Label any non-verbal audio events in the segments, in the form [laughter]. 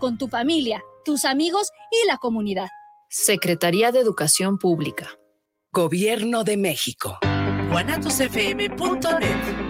con tu familia, tus amigos y la comunidad. Secretaría de Educación Pública. Gobierno de México. guanatosfm.net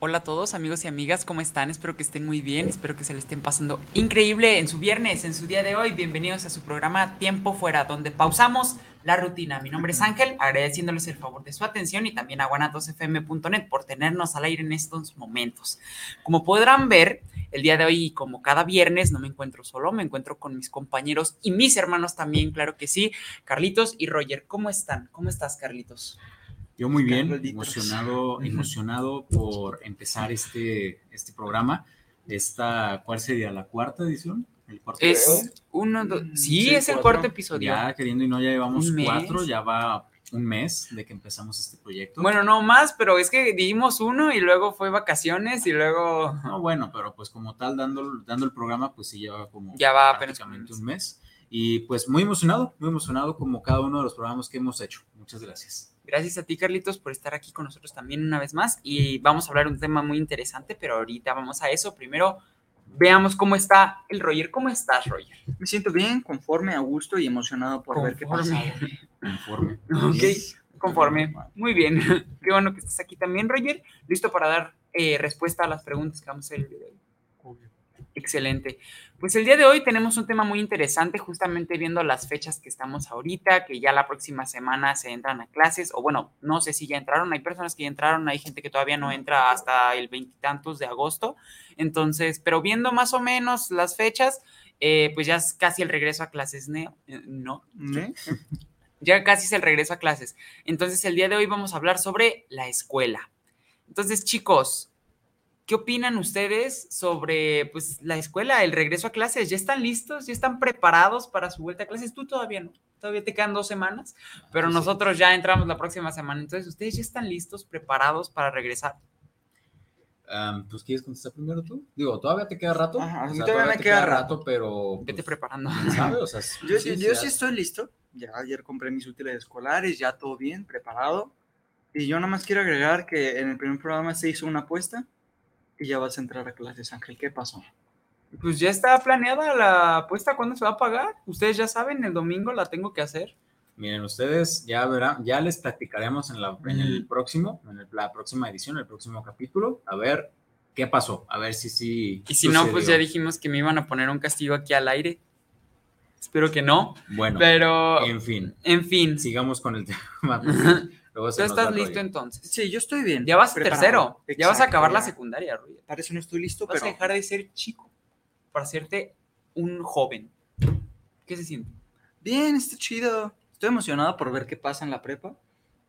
Hola a todos amigos y amigas, ¿cómo están? Espero que estén muy bien, espero que se le estén pasando increíble en su viernes, en su día de hoy. Bienvenidos a su programa Tiempo Fuera, donde pausamos la rutina. Mi nombre es Ángel, agradeciéndoles el favor de su atención y también a guanatosfm.net por tenernos al aire en estos momentos. Como podrán ver, el día de hoy, como cada viernes, no me encuentro solo, me encuentro con mis compañeros y mis hermanos también, claro que sí, Carlitos y Roger. ¿Cómo están? ¿Cómo estás, Carlitos? Yo muy bien, emocionado, emocionado por empezar este, este programa. Esta, ¿Cuál sería la cuarta edición? ¿El cuarto es uno, sí, es el cuarto episodio. Ya queriendo y no, ya llevamos cuatro, ya va un mes de que empezamos este proyecto. Bueno, no más, pero es que dimos uno y luego fue vacaciones y luego... No, bueno, pero pues como tal, dando, dando el programa, pues sí lleva como ya va prácticamente un mes. Y pues muy emocionado, muy emocionado como cada uno de los programas que hemos hecho. Muchas gracias. Gracias a ti, Carlitos, por estar aquí con nosotros también una vez más. Y vamos a hablar de un tema muy interesante, pero ahorita vamos a eso. Primero, veamos cómo está el Roger. ¿Cómo estás, Roger? Me siento bien, conforme, a gusto y emocionado por ver qué pasa. Conforme. [laughs] Ok, conforme. Muy bien. [laughs] Qué bueno que estés aquí también, Roger. Listo para dar eh, respuesta a las preguntas que vamos a hacer el día de hoy. Excelente. Pues el día de hoy tenemos un tema muy interesante, justamente viendo las fechas que estamos ahorita, que ya la próxima semana se entran a clases, o bueno, no sé si ya entraron, hay personas que ya entraron, hay gente que todavía no entra hasta el veintitantos de agosto, entonces, pero viendo más o menos las fechas, eh, pues ya es casi el regreso a clases, ¿no? Eh, ¿No? Ya casi es el regreso a clases. Entonces, el día de hoy vamos a hablar sobre la escuela. Entonces, chicos, ¿Qué opinan ustedes sobre pues, la escuela, el regreso a clases? ¿Ya están listos? ¿Ya están preparados para su vuelta a clases? Tú todavía no. Todavía te quedan dos semanas, pero nosotros ya entramos la próxima semana. Entonces, ¿ustedes ya están listos, preparados para regresar? pues quieres contestar primero tú. Digo, todavía te queda rato. Ajá, todavía, me queda, rato, pero. Vete pues, preparando. O sea, [laughs] yo sí, yo sí estoy listo. Ya ayer compré mis útiles escolares, ya todo bien, preparado. Y yo nada más quiero agregar que en el primer programa se hizo una apuesta y ya vas a entrar a clases, Ángel. ¿Qué pasó? Pues ya está planeada la apuesta, ¿cuándo se va a pagar? Ustedes ya saben, el domingo la tengo que hacer. Miren, ustedes ya verán, ya les platicaremos en, la, en el próximo, en la próxima edición, el próximo capítulo, a ver qué pasó, a ver si sí. y si no, pues ya dijimos que me iban a poner un castigo aquí al aire. Espero que no. Bueno, pero. En fin. En fin. Sigamos con el [laughs] tema. [laughs] ¿Tú estás listo entonces? Sí, yo estoy bien. Ya vas tercero. Ya vas a acabar la secundaria, Ruy. Para eso no estoy listo, vas pero... a dejar de ser chico para hacerte un joven. ¿Qué se siente? Bien, está chido. Estoy emocionado por ver qué pasa en la prepa.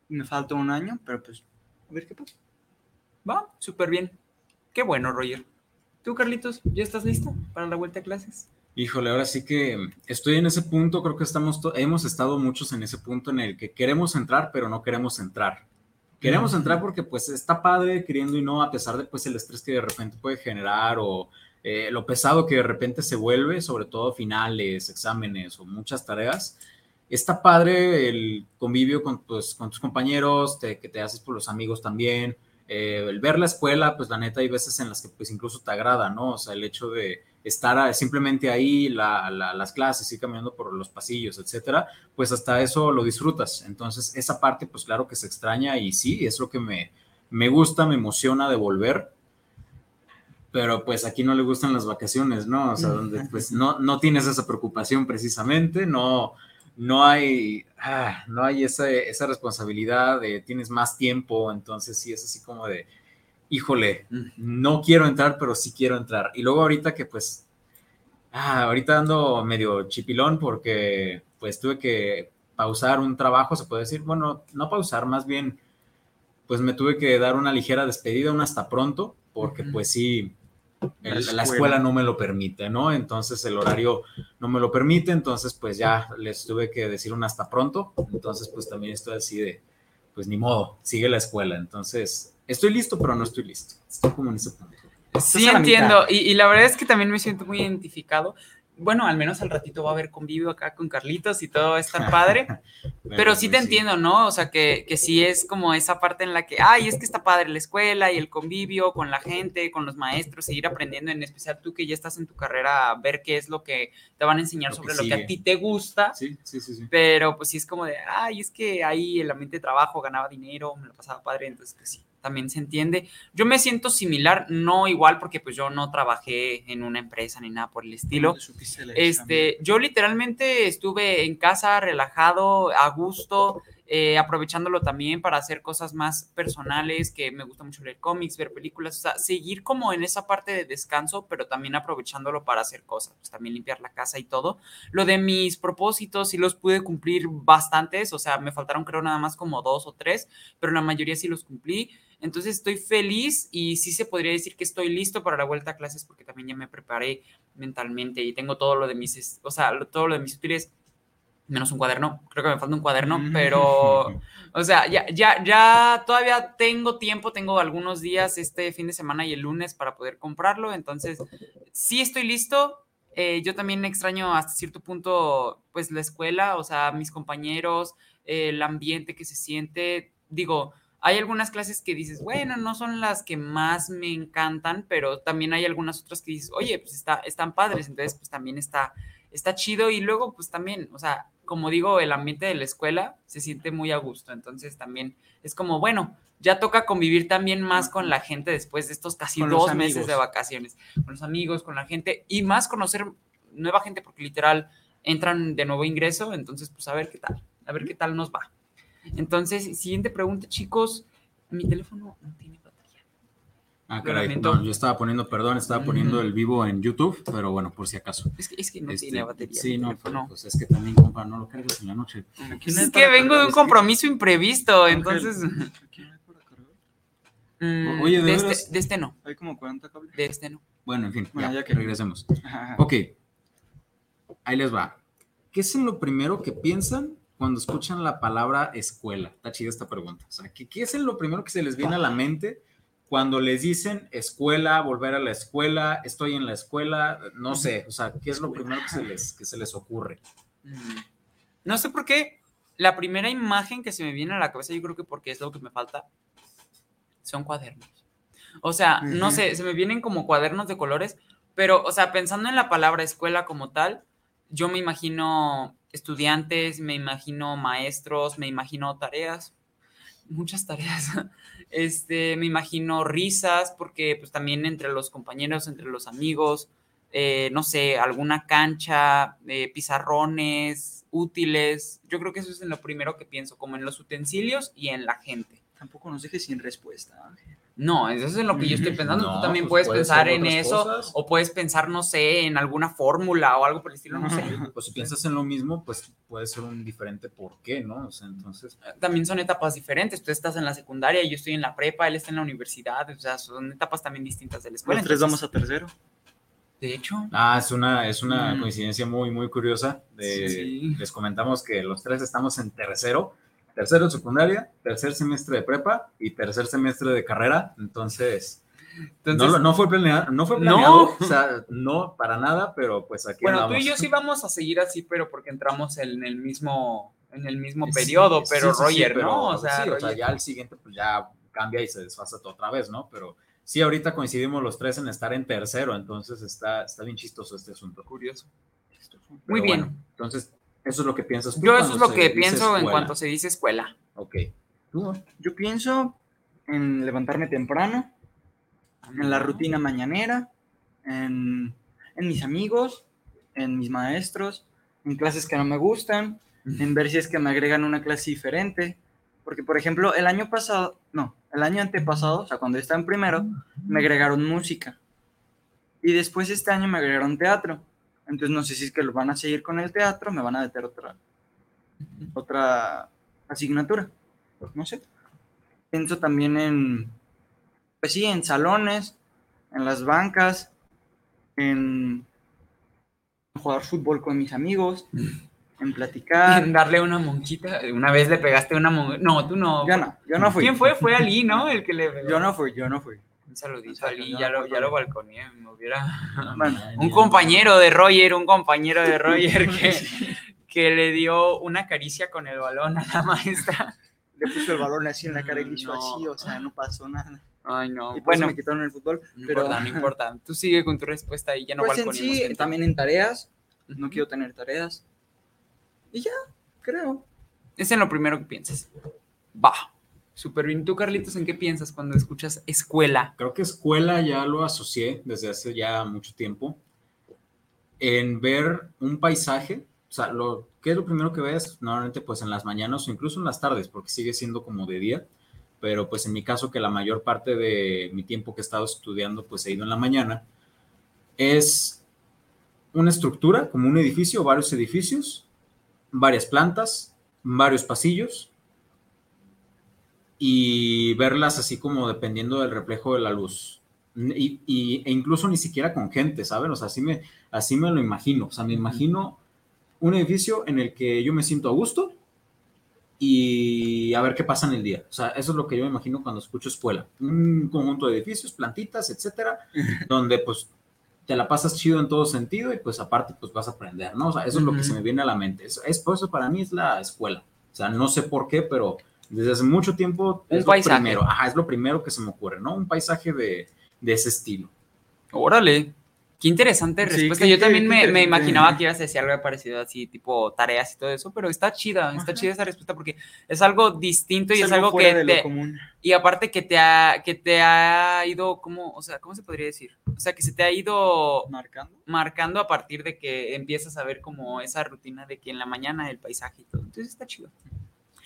Me falta un año, pero pues, a ver qué pasa. Va, súper bien. Qué bueno, Roger. ¿Tú, Carlitos, ya estás listo para la vuelta a clases? Híjole, ahora sí que estoy en ese punto, creo que estamos, hemos estado muchos en ese punto en el que queremos entrar, pero no queremos entrar. Queremos entrar porque pues está padre queriendo y no, a pesar de pues el estrés que de repente puede generar o eh, lo pesado que de repente se vuelve, sobre todo finales, exámenes o muchas tareas. Está padre el convivio con, pues, con tus compañeros, que te haces por los amigos también. Eh, el ver la escuela, pues la neta hay veces en las que pues incluso te agrada, ¿no? O sea, el hecho de estar simplemente ahí, las clases, ir caminando por los pasillos, etcétera, pues hasta eso lo disfrutas. Entonces, esa parte, pues claro que se extraña y sí, es lo que me, me gusta, me emociona de volver. Pero pues aquí no le gustan las vacaciones, ¿no? O sea, donde pues no, no tienes esa preocupación precisamente, no, no hay, ah, no hay esa, esa responsabilidad de tienes más tiempo, entonces sí es así como de, híjole, no quiero entrar, pero sí quiero entrar. Y luego ahorita que pues, ah, ahorita ando medio chipilón porque pues tuve que pausar un trabajo, se puede decir, bueno, no pausar, más bien, pues me tuve que dar una ligera despedida, un hasta pronto, porque pues sí, la escuela. no me lo permite, ¿no? Entonces el horario no me lo permite, entonces pues ya les tuve que decir un hasta pronto, entonces pues también estoy así de, pues ni modo, sigue la escuela, entonces estoy listo, pero no estoy listo, estoy como en ese punto. Sí, entiendo, y, y, la verdad es que también me siento muy identificado bueno, al menos al ratito va a haber convivio acá con Carlitos y todo va a estar padre. [laughs] pero sí te entiendo, ¿no? O sea, que, que sí es como esa parte en la que, ay, es que está padre la escuela y el convivio con la gente, con los maestros, seguir aprendiendo, en especial tú que ya estás en tu carrera, ver qué es lo que te van a enseñar sobre lo que a ti te gusta. Sí, sí, sí, sí. Pero pues sí es como de, ay, es que ahí el ambiente de trabajo ganaba dinero, me lo pasaba padre, entonces pues sí también se entiende. Yo me siento similar, no igual porque pues yo no trabajé en una empresa ni nada por el estilo. Este, yo literalmente estuve en casa relajado, a gusto, eh, aprovechándolo también para hacer cosas más personales, que me gusta mucho leer cómics, ver películas, o sea, seguir como en esa parte de descanso, pero también aprovechándolo para hacer cosas, pues también limpiar la casa y todo. Lo de mis propósitos sí los pude cumplir bastantes, o sea, me faltaron creo nada más como dos o tres, pero la mayoría sí los cumplí. Entonces estoy feliz y sí se podría decir que estoy listo para la vuelta a clases porque también ya me preparé mentalmente y tengo todo lo de mis, o sea, todo lo de mis útiles, menos un cuaderno, creo que me falta un cuaderno, pero, [laughs] o sea, ya, ya, ya todavía tengo tiempo, tengo algunos días este fin de semana y el lunes para poder comprarlo, entonces sí estoy listo. Eh, yo también extraño hasta cierto punto, pues, la escuela, o sea, mis compañeros, el ambiente que se siente, digo, hay algunas clases que dices, bueno, no son las que más me encantan, pero también hay algunas otras que dices, oye, pues está, están padres, entonces pues también está, está chido y luego pues también, o sea, como digo, el ambiente de la escuela se siente muy a gusto, entonces también es como, bueno, ya toca convivir también más con la gente después de estos casi dos meses de vacaciones, con los amigos, con la gente y más conocer nueva gente porque literal entran de nuevo ingreso, entonces pues a ver qué tal, a ver qué tal nos va. Entonces, siguiente pregunta, chicos. Mi teléfono no tiene batería. Ah, caray, yo estaba poniendo, perdón, estaba poniendo el vivo en YouTube, pero bueno, por si acaso. Es que, es que no tiene este, batería. Sí, no, pues es que también, compa, no lo cargues en la noche. Es que vengo de un compromiso imprevisto, entonces... [laughs] Mm, Oye, ¿de, este, de, este, no. Hay como 40 cables. De este no. Bueno, en fin, ya, que regresemos. [laughs] Ok, ahí les va. ¿Qué es lo primero que piensan cuando escuchan la palabra escuela? Está chida esta pregunta. O sea, ¿qué, ¿qué, es lo primero que se les viene a la mente cuando les dicen escuela, volver a la escuela, estoy en la escuela? No sé, o sea, ¿qué es lo primero que se les, que se les ocurre? Mm. No sé por qué. La primera imagen que se me viene a la cabeza, yo creo que porque es lo que me falta, son cuadernos. O sea, no sé, se me vienen como cuadernos de colores, pero, o sea, pensando en la palabra escuela como tal, yo me imagino estudiantes, me imagino maestros, me imagino tareas, muchas tareas. [laughs] Este, me imagino risas, porque pues también entre los compañeros, entre los amigos, eh, no sé, alguna cancha, eh, pizarrones, útiles. Yo creo que eso es en lo primero que pienso, como en los utensilios y en la gente. Tampoco nos dejes sin respuesta. No, eso es en lo que yo estoy pensando. Tú también pues puedes pensar en eso o puedes pensar, no sé, en alguna fórmula o algo por el estilo, no sé. Pues si piensas en lo mismo, pues puede ser un diferente por qué, ¿no? O sea, entonces... Eh, también son etapas diferentes. Tú estás en la secundaria, yo estoy en la prepa, él está en la universidad. O sea, son etapas también distintas de la escuela. Los tres vamos a tercero. De hecho. Ah, es una, es una mm. coincidencia muy, muy curiosa. Les comentamos que los tres estamos en tercero tercero de secundaria, tercer semestre de prepa y tercer semestre de carrera. Entonces, no, fue planeado, no fue planeado, o sea, no para nada, pero pues aquí Bueno, tú y yo sí vamos a seguir así, pero porque entramos en el mismo en el mismo periodo, pero Roger, ¿no? O sea, ya el siguiente pues ya cambia y se desfasa otra vez, ¿no? Pero sí, ahorita coincidimos los tres en estar en tercero, entonces está, está bien chistoso este asunto. Curioso. Pero Muy bien. bueno, entonces, eso es lo que piensas tú Yo eso es lo que pienso en cuanto se dice escuela. Ok. ¿Tú? Yo pienso en levantarme temprano, en la rutina mañanera, en, en mis amigos, en mis maestros, en clases que no me gustan, en ver si es que me agregan una clase diferente. Porque, por ejemplo, el año pasado, no, el año antepasado, o sea, cuando yo estaba en primero, me agregaron música. Y después este año me agregaron teatro. Entonces no sé si es que lo van a seguir con el teatro, me van a meter otra, otra asignatura. No sé. Pienso también en, pues sí, en salones, en las bancas, en jugar fútbol con mis amigos, [laughs] en platicar. Darle una monquita. Una vez le pegaste una monquita. No, tú no. Yo no, yo no fui. ¿Quién fue? Fue Ali, ¿no? El que le pegó. Yo no fui, yo no fui. Un saludito a yo Ya lo, ya balconeé. Me hubiera. Bueno, [laughs] Un compañero de Roger, un compañero de Roger [laughs] que, que le dio una caricia con el balón a la maestra. le puso el balón así en la cara y le hizo No. así, o sea, no pasó nada. Ay, no. Y bueno, me quitaron el fútbol. no pero- importa, no [laughs] importa. Tú sigue con tu respuesta y ya no pues en sí, gente. también en tareas, no quiero tener tareas. Y ya, creo. Es en lo primero que piensas. Va. Súper bien. ¿Tú, Carlitos, en qué piensas cuando escuchas escuela? Creo que escuela ya lo asocié desde hace ya mucho tiempo en ver un paisaje, o sea, lo, ¿qué es lo primero que ves? Normalmente pues en las mañanas o incluso en las tardes, porque sigue siendo como de día, pero pues en mi caso que la mayor parte de mi tiempo que he estado estudiando pues he ido en la mañana, es una estructura, como un edificio, varios edificios, varias plantas, varios pasillos, y verlas así como dependiendo del reflejo de la luz. Y, y- e incluso ni siquiera con gente, ¿saben? O sea, así me, así me lo imagino. O sea, me imagino un edificio en el que yo me siento a gusto y a ver qué pasa en el día. O sea, eso es lo que yo me imagino cuando escucho escuela. Un conjunto de edificios, plantitas, etcétera, [laughs] donde pues te la pasas chido en todo sentido y pues aparte pues vas a aprender, ¿no? O sea, eso es lo que se me viene a la mente. Es, es por eso para mí es la escuela. O sea, no sé por qué, pero desde hace mucho tiempo Un es paisaje. lo primero. Ajá, es lo primero que se me ocurre, ¿no? Un paisaje de, de ese estilo. Órale. Qué interesante Sí, respuesta. qué- Yo qué- también qué me, imaginaba que ibas a decir algo parecido así, tipo tareas y todo eso, pero está chida, está chida esa respuesta porque es algo distinto y es, algo, fuera que de lo te, común. y aparte que te ha, que te ha ido, ¿cómo, o sea, ¿cómo se podría decir? O sea, que se te ha ido Marcando. marcando a partir de que empiezas a ver como esa rutina de que en la mañana el paisaje y todo. Entonces está chido.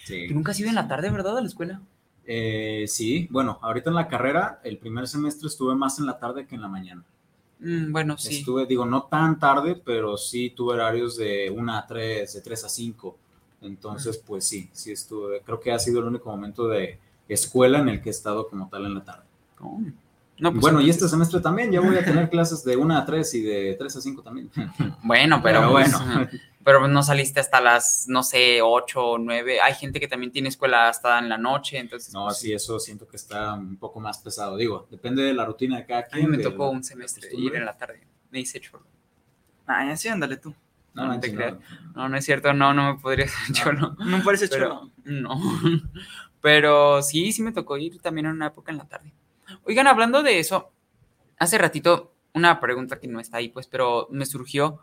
Sí. Tú nunca has ido en la tarde, ¿verdad? A la escuela. Eh, sí, bueno, ahorita en la carrera, el primer semestre estuve más en la tarde que en la mañana. Mm, bueno, sí. Estuve, digo, no tan tarde, pero sí tuve horarios de 1 a 3, de 3 a 5. Entonces, pues sí, sí estuve. Creo que ha sido el único momento de escuela en el que he estado como tal en la tarde. Oh. No, pues, bueno, y este semestre también, ya voy a tener [laughs] clases de 1 a 3 y de 3 a 5 también. Bueno, pero, Pero pues, bueno. Pero no saliste hasta las, no sé, 8 o 9. Hay gente que también tiene escuela hasta en la noche, entonces. No, pues, sí, eso siento que está un poco más pesado. Digo, depende de la rutina de cada A quien. mí me tocó un semestre ir en la tarde. Me hice cholo. Ah, ya sí, ándale tú. No, No no, te no, creas. No, no es cierto, no, no me podría hacer [laughs] cholo. No parece Pero, chulo. no. Pero sí, sí me tocó ir también en una época en la tarde. Oigan, hablando de eso, hace ratito, una pregunta que no está ahí, pues, pero me surgió.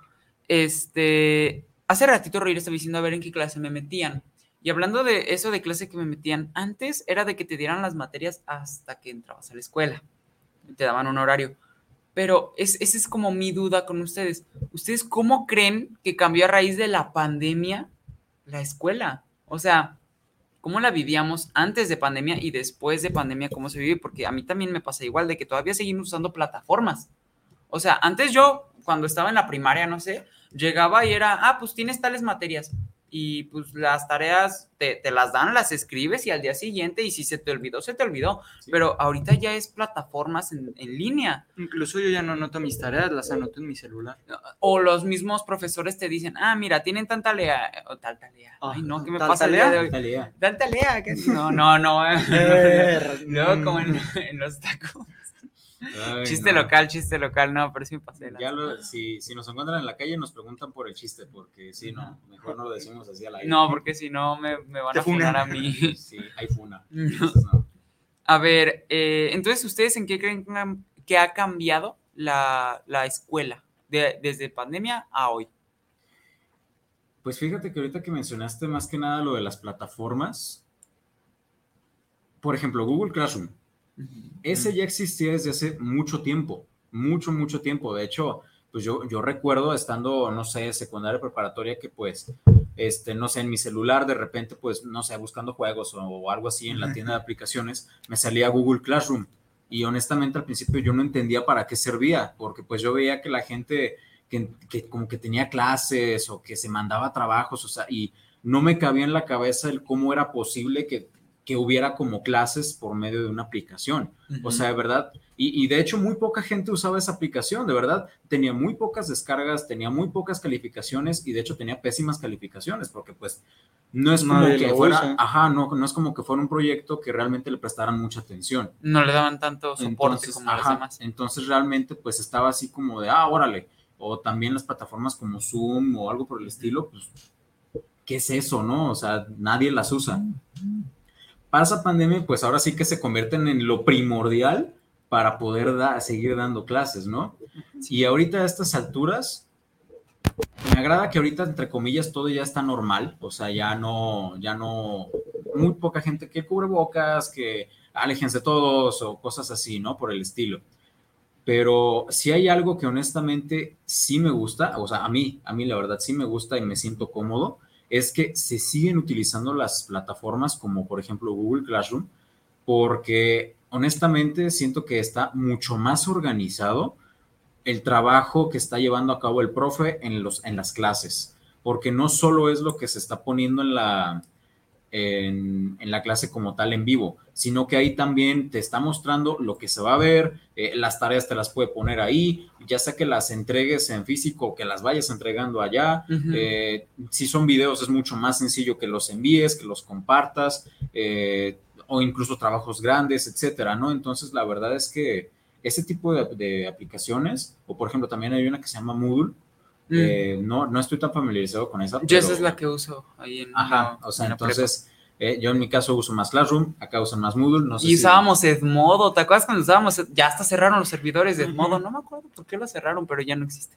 Este, hace ratito Roger estaba diciendo a ver en qué clase me metían. Y hablando de eso de clase que me metían, antes era de que te dieran las materias hasta que entrabas a la escuela. Te daban un horario. Pero es, esa es como mi duda con ustedes. ¿Ustedes cómo creen que cambió a raíz de la pandemia la escuela? O sea, ¿cómo la vivíamos antes de pandemia y después de pandemia? ¿Cómo se vive? Porque a mí también me pasa igual de que todavía seguimos usando plataformas. O sea, antes yo, cuando estaba en la primaria, no sé, llegaba y era, ah, pues tienes tales materias. Y pues las tareas te, te las dan, las escribes y al día siguiente, y si se te olvidó, se te olvidó. Sí. Pero ahorita ya es plataformas en, en línea. Incluso yo ya no anoto mis tareas, las anoto en mi celular. O los mismos profesores te dicen, ah, mira, tienen tanta lea, o tal talea. Ah, Ay, no, ¿qué me ¿tal pasa el día talea? de hoy? Talía. Tal talea. ¿qué? No, no, no. [laughs] [laughs] Luego como en, en los tacos. Ay, Chiste no. local, chiste local, no, pero sí me pasé. de Ya lo, si, si nos encuentran en la calle nos preguntan por el chiste, porque si no, mejor no lo decimos así al aire. No, porque si no me, me van a funar a mí. [laughs] Sí, hay funa. [laughs] No. A ver, eh, entonces, ¿ustedes en qué creen que ha cambiado la, escuela desde pandemia a hoy? Pues fíjate que ahorita que mencionaste más que nada lo de las plataformas, por ejemplo, Google Classroom, ese ya existía desde hace mucho tiempo, mucho, mucho tiempo. De hecho, pues yo, yo recuerdo estando, no sé, secundaria preparatoria, que pues, este, no sé, en mi celular de repente, pues, no sé, buscando juegos o, algo así en la tienda de aplicaciones, me salía Google Classroom. Y honestamente al principio yo no entendía para qué servía, porque pues yo veía que la gente que, que como que tenía clases o que se mandaba trabajos, o sea, y no me cabía en la cabeza el cómo era posible que que hubiera como clases por medio de una aplicación. O sea, de verdad, y, de hecho muy poca gente usaba esa aplicación, de verdad, tenía muy pocas descargas, tenía muy pocas calificaciones y de hecho tenía pésimas calificaciones porque pues no es como que fuera, ajá, no, no es como que fuera un proyecto que realmente le prestaran mucha atención. No le daban tanto soporte como ajá, demás. Entonces realmente pues estaba así como de, ah, órale, o también las plataformas como Zoom o algo por el estilo, pues, ¿qué es eso, no? O sea, nadie las usa pasa pandemia, pues ahora sí que se convierten en lo primordial para poder seguir dando clases, ¿no? Y ahorita a estas alturas, me agrada que ahorita, entre comillas, todo ya está normal, o sea, ya no, ya no, muy poca gente que cubre bocas, que aléjense todos o cosas así, ¿no? Por el estilo. Pero si hay algo que honestamente sí me gusta, o sea, a mí, a mí la verdad sí me gusta y me siento cómodo, es que se siguen utilizando las plataformas como por ejemplo Google Classroom, porque honestamente siento que está mucho más organizado el trabajo que está llevando a cabo el profe en, los, en las clases, porque no solo es lo que se está poniendo en la, en, la clase como tal en vivo, sino que ahí también te está mostrando lo que se va a ver, eh, las tareas te las puede poner ahí, ya sea que las entregues en físico o que las vayas entregando allá. Eh, si son videos es mucho más sencillo que los envíes, que los compartas, eh, o incluso trabajos grandes, etcétera, ¿no? Entonces, la verdad es que ese tipo de, aplicaciones, o por ejemplo, también hay una que se llama Moodle, mm. no, no estoy tan familiarizado con esa. Yo esa es la que uso ahí en Ajá, o sea, entonces eh, yo en mi caso uso más Classroom, acá usan más Moodle. No sé y usábamos Edmodo, ¿te acuerdas cuando usábamos? Ya hasta cerraron los servidores de Edmodo, no me acuerdo por qué lo cerraron, pero ya no existe.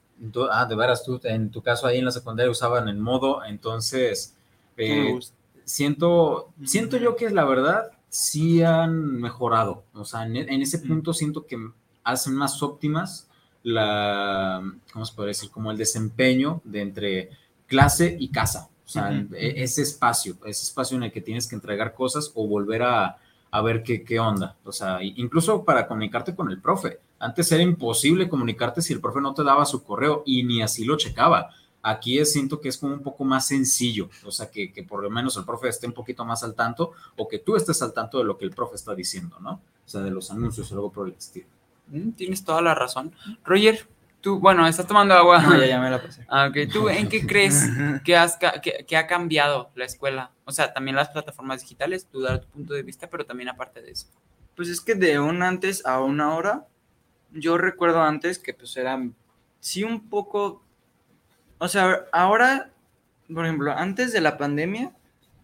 ah, de veras, tú en tu caso ahí en la secundaria usaban el modo, entonces eh, siento, siento yo que la verdad sí han mejorado, o sea, en, ese punto siento que hacen más óptimas la, ¿cómo se puede decir? Como el desempeño de entre clase y casa. O sea, e, ese espacio, ese espacio en el que tienes que entregar cosas o volver a, ver qué, qué, onda. O sea, incluso para comunicarte con el profe. Antes era imposible comunicarte si el profe no te daba su correo y ni así lo checaba. Aquí es, siento que es como un poco más sencillo, o sea, que, por lo menos el profe esté un poquito más al tanto o que tú estés al tanto de lo que el profe está diciendo, ¿no? O sea, de los anuncios o algo por el estilo. Mm, tienes toda la razón. Roger, Tú, bueno, estás tomando agua. No, ya, ya me la pasé. [laughs] Ah, ok. ¿Tú en qué crees que, has, que, ha cambiado la escuela? O sea, también las plataformas digitales, tú dar tu punto de vista, pero también aparte de eso. Pues es que de un antes a una hora, yo recuerdo antes que pues era, sí un poco, o sea, ahora, por ejemplo, antes de la pandemia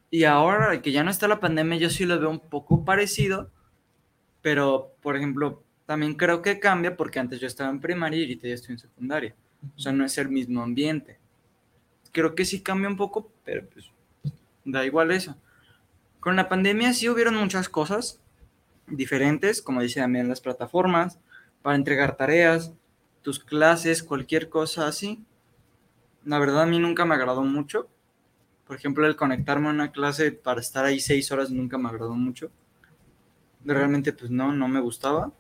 y ahora que ya no está la pandemia, yo sí lo veo un poco parecido, pero, por ejemplo, también creo que cambia porque antes yo estaba en primaria y ahorita ya estoy en secundaria. O sea, no es el mismo ambiente. Creo que sí cambia un poco, pero pues da igual eso. Con la pandemia sí hubieron muchas cosas diferentes, como dice también las plataformas, para entregar tareas, tus clases, cualquier cosa así. La verdad a mí nunca me agradó mucho. Por ejemplo, el conectarme a una clase para estar ahí seis horas nunca me agradó mucho. Realmente pues no, no me gustaba.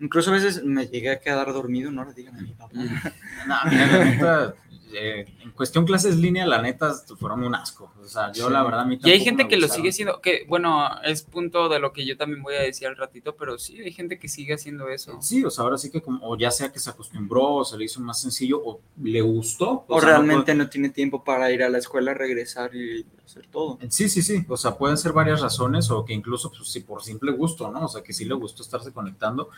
Incluso a veces me llegué a quedar dormido, no le digan a mi papá. [laughs] eh, en cuestión clases línea, la neta, fueron un asco. O sea, yo la verdad, Y hay gente que lo sigue siendo, que bueno, es punto de lo que yo también voy a decir al ratito, pero sí, hay gente que sigue haciendo eso. Sí, o sea, ahora sí que como, o ya sea que se acostumbró, o se le hizo más sencillo, o le gustó. O, realmente no, tiene tiempo para ir a la escuela, regresar y hacer todo. Sí, sí, sí. O sea, pueden ser varias razones, o que incluso, pues, si por simple gusto, ¿no? O sea, que sí le gustó estarse conectando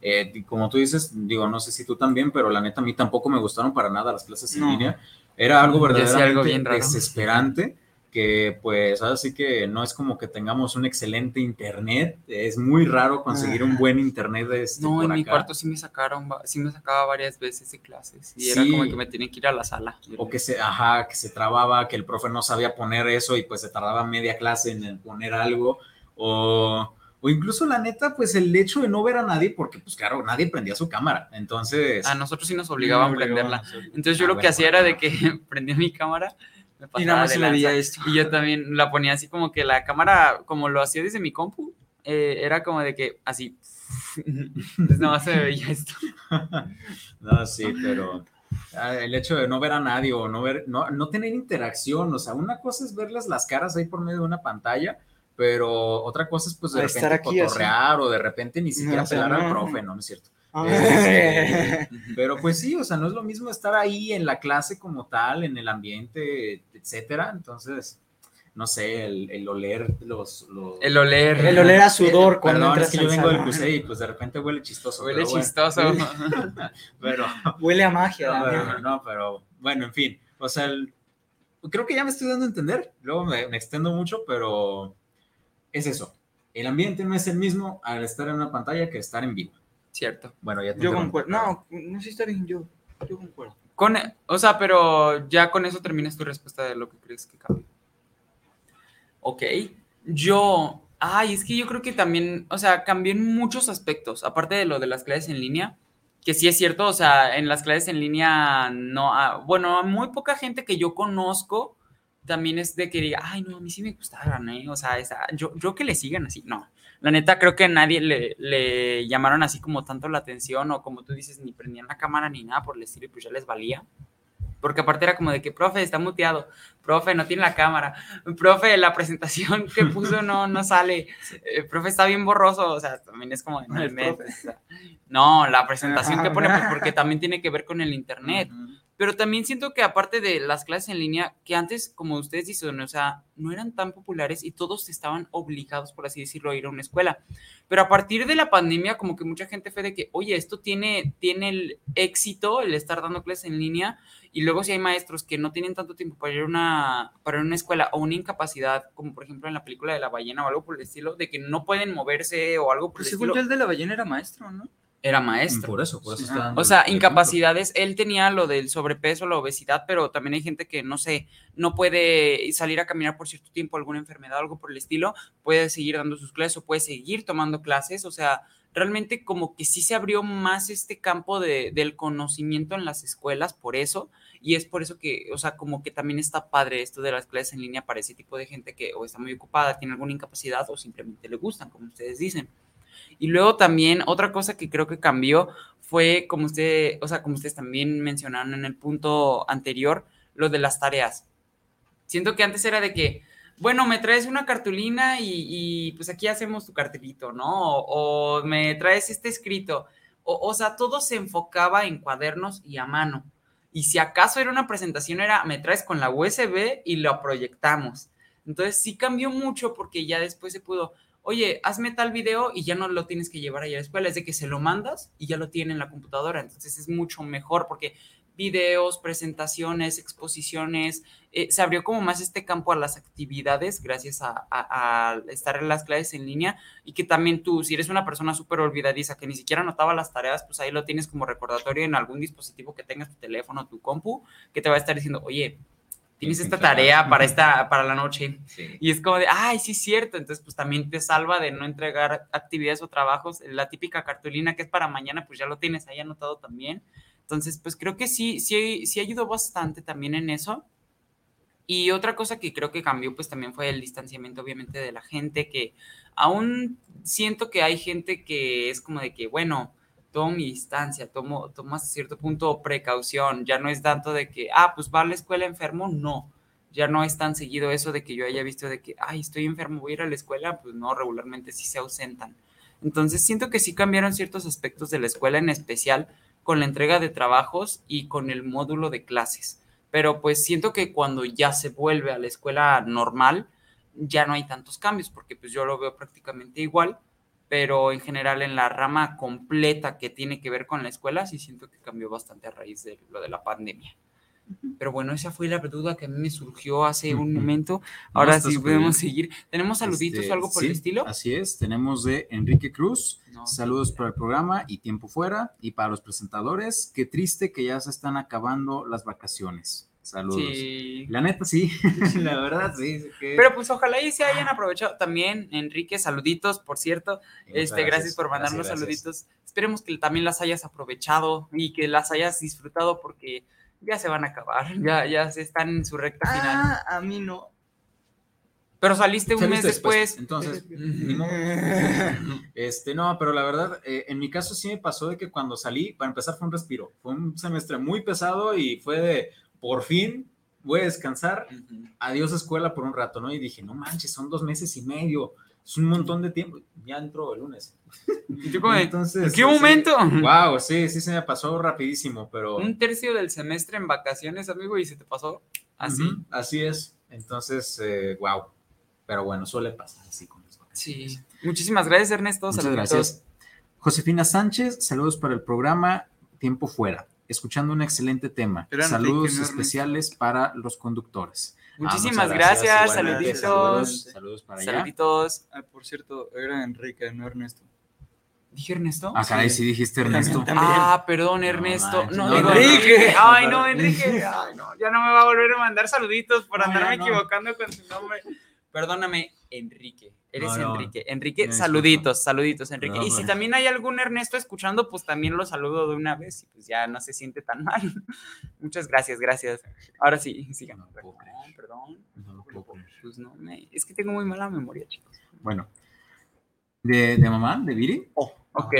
eh, como tú dices, digo, no sé si tú también, pero la neta a mí tampoco me gustaron para nada las clases en línea. Era algo verdaderamente algo desesperante que pues ahora sí que no es como que tengamos un excelente internet, es muy raro conseguir un buen internet. Este, no, en mi cuarto sí me sacaron, sí me sacaba varias veces de clases y era como que me tenía que ir a la sala. O que se, ajá, que se trababa, que el profe no sabía poner eso y pues se tardaba media clase en poner algo, o, o incluso la neta, pues el hecho de no ver a nadie, porque pues claro, nadie prendía su cámara, entonces... A nosotros sí nos obligaban a prenderla. Entonces yo ah, lo que hacía era de que [laughs] prendía mi cámara y nada más se le veía esto. Y yo también la ponía así como que la cámara, como lo hacía desde mi compu, eh, era como de que así. Entonces nada más se veía esto. [laughs] no, sí, pero ah, el hecho de no ver a nadie o no ver, no, no tener interacción, o sea, una cosa es verles las caras ahí por medio de una pantalla, pero otra cosa es pues de repente cotorrear o de repente ni siquiera pelar al profe, ¿no? ¿no es cierto? Este, pero pues sí, o sea, no es lo mismo estar ahí en la clase como tal, en el ambiente, etcétera. Entonces, no sé, el, oler los, El oler. El oler a sudor cuando Perdón, es que yo vengo del cruce y pues de repente huele chistoso. Huele chistoso. [laughs] pero... Huele a magia. No, no, pero bueno, en fin. O sea, creo que ya me estoy dando a entender. Luego me, me extendo mucho, pero es eso. El ambiente no es el mismo al estar en una pantalla que estar en vivo. Cierto. Bueno, ya te Yo concuerdo. No, no sé está bien, yo, yo concuerdo. Con, o sea, pero ya con eso terminas tu respuesta de lo que crees que cambia. Ok. Yo, ay, es que yo creo que también, o sea, cambió en muchos aspectos, aparte de lo de las clases en línea, que sí es cierto, o sea, en las clases en línea no, bueno, muy poca gente que yo conozco también es de que diga, ay, no, a mí sí me gustaban, ¿eh? O sea, esa, yo, yo que le sigan así, no. La neta creo que nadie le, llamaron así como tanto la atención o como tú dices, ni prendían la cámara ni nada por el estilo y pues ya les valía. Porque aparte era como de que, profe, está muteado, profe, no tiene la cámara, profe, la presentación que puso no, no sale, eh, profe, está bien borroso, o sea, también es como, no, no la presentación que pone, pues porque también tiene que ver con el internet. Pero también siento que aparte de las clases en línea, que antes, como ustedes dicen, o sea, no eran tan populares y todos estaban obligados, por así decirlo, a ir a una escuela. Pero a partir de la pandemia, como que mucha gente fue de que, oye, esto tiene, tiene el éxito, el estar dando clases en línea, y luego si hay maestros que no tienen tanto tiempo para ir a una, para una escuela o una incapacidad, como por ejemplo en la película de la ballena o algo por el estilo, de que no pueden moverse o algo por pues el estilo. el de la ballena era maestro, ¿no? Era maestro. Por eso, por eso está O sea, incapacidades, él tenía lo del sobrepeso, la obesidad, pero también hay gente que, no sé, no puede salir a caminar por cierto tiempo, alguna enfermedad, algo por el estilo, puede seguir dando sus clases o puede seguir tomando clases, o sea, realmente como que sí se abrió más este campo de, del conocimiento en las escuelas por eso, y es por eso que, o sea, como que también está padre esto de las clases en línea para ese tipo de gente que o está muy ocupada, tiene alguna incapacidad o simplemente le gustan, como ustedes dicen. Y luego también otra cosa que creo que cambió fue, como usted, o sea, como ustedes también mencionaron en el punto anterior, lo de las tareas. Siento que antes era de que, bueno, me traes una cartulina y, pues aquí hacemos tu cartelito, ¿no? O, me traes este escrito. O, o, sea, todo se enfocaba en cuadernos y a mano. Y si acaso era una presentación, era me traes con la USB y lo proyectamos. Entonces sí cambió mucho porque ya después se pudo, oye, hazme tal video y ya no lo tienes que llevar a la escuela, es de que se lo mandas y ya lo tiene en la computadora, entonces es mucho mejor porque videos, presentaciones, exposiciones, eh, se abrió como más este campo a las actividades gracias a, estar en las clases en línea y que también tú, si eres una persona súper olvidadiza que ni siquiera anotaba las tareas, pues ahí lo tienes como recordatorio en algún dispositivo que tengas, tu teléfono, tu compu, que te va a estar diciendo, oye, tienes esta tarea para esta para la noche. Y es como de ay sí es cierto entonces pues también te salva de no entregar actividades o trabajos. La típica cartulina que es para mañana pues ya lo tienes ahí anotado también. Entonces pues creo que sí sí sí ayudó bastante también en eso. Y otra cosa que creo que cambió pues también fue el distanciamiento obviamente de la gente que aún siento que hay gente que es como de que bueno tomo mi distancia, tomo, tomo hasta cierto punto precaución, ya no es tanto de que, ah, pues va a la escuela enfermo, no, ya no es tan seguido eso de que yo haya visto de que, ay, estoy enfermo, voy a ir a la escuela, pues no, regularmente sí se ausentan. Entonces siento que sí cambiaron ciertos aspectos de la escuela, en especial con la entrega de trabajos y con el módulo de clases. Pero pues siento que cuando ya se vuelve a la escuela normal, ya no hay tantos cambios, porque pues yo lo veo prácticamente igual pero en general en la rama completa que tiene que ver con la escuela, sí siento que cambió bastante a raíz de lo de la pandemia. Pero bueno, esa fue la duda que a mí me surgió hace un momento. Ahora sí podemos seguir. ¿Tenemos saluditos Este, o algo por el sí, estilo? Así es, tenemos de Enrique Cruz. No. Saludos para el programa y tiempo fuera. Y para los presentadores, qué triste que ya se están acabando las vacaciones. Saludos. Sí. La neta, sí. [laughs] [laughs] la verdad, sí. sí que- Pero pues ojalá y se hayan aprovechado también, Enrique, saluditos, por cierto. Este, gracias, por mandarnos gracias, gracias. saluditos. Esperemos que también las hayas aprovechado y que las hayas disfrutado porque ya se van a acabar, ya, ya se están en su recta final. Ah, a mí no. Pero saliste un mes Saliste después. Entonces, [laughs] ni modo. Este, no, pero la verdad, eh, en mi caso sí me pasó de que cuando salí, para empezar fue un respiro. Fue un semestre muy pesado y fue de, por fin, voy a descansar, adiós escuela por un rato, ¿no? Y dije, no manches, son dos meses y medio, es un montón de tiempo. Ya entró el lunes. Y tú Entonces, ¿En qué momento? Wow, sí, sí se me pasó rapidísimo, pero... Un tercio del semestre en vacaciones, amigo, y se te pasó así. Así es. Entonces, eh, wow. Pero bueno, suele pasar así con las vacaciones. Sí. Muchísimas gracias, Ernesto. Muchas Saluditos. gracias. Josefina Sánchez, saludos para el programa Tiempo Fuera. Escuchando un excelente tema. Saludos no especiales para los conductores. Ah, Muchísimas gracias, igualmente. saluditos. Saludos, saludos para allá. Saluditos. Ah, por cierto, era Enrique, no Ernesto. ¿Dije Ernesto? Ah, caray, sí dijiste Ernesto. Ah, perdón, Ernesto. No, no, Enrique. Ay, no, Enrique. [laughs] Ay, no, ya no me va a volver a mandar saluditos por No, andarme equivocando con su nombre. Perdóname, Enrique. Eres No, no. Enrique. Enrique, Me saluditos, saluditos, Enrique. No, y si también hay algún Ernesto escuchando, pues también lo saludo de una vez y pues ya no se siente tan [laughs] mal. Muchas gracias, gracias. Ahora sí. No puedo Perdón, perdón. No. Pues no, me- es que tengo muy mala memoria, chicos. Bueno. ¿De, de mamá? ¿De Viri? Ok.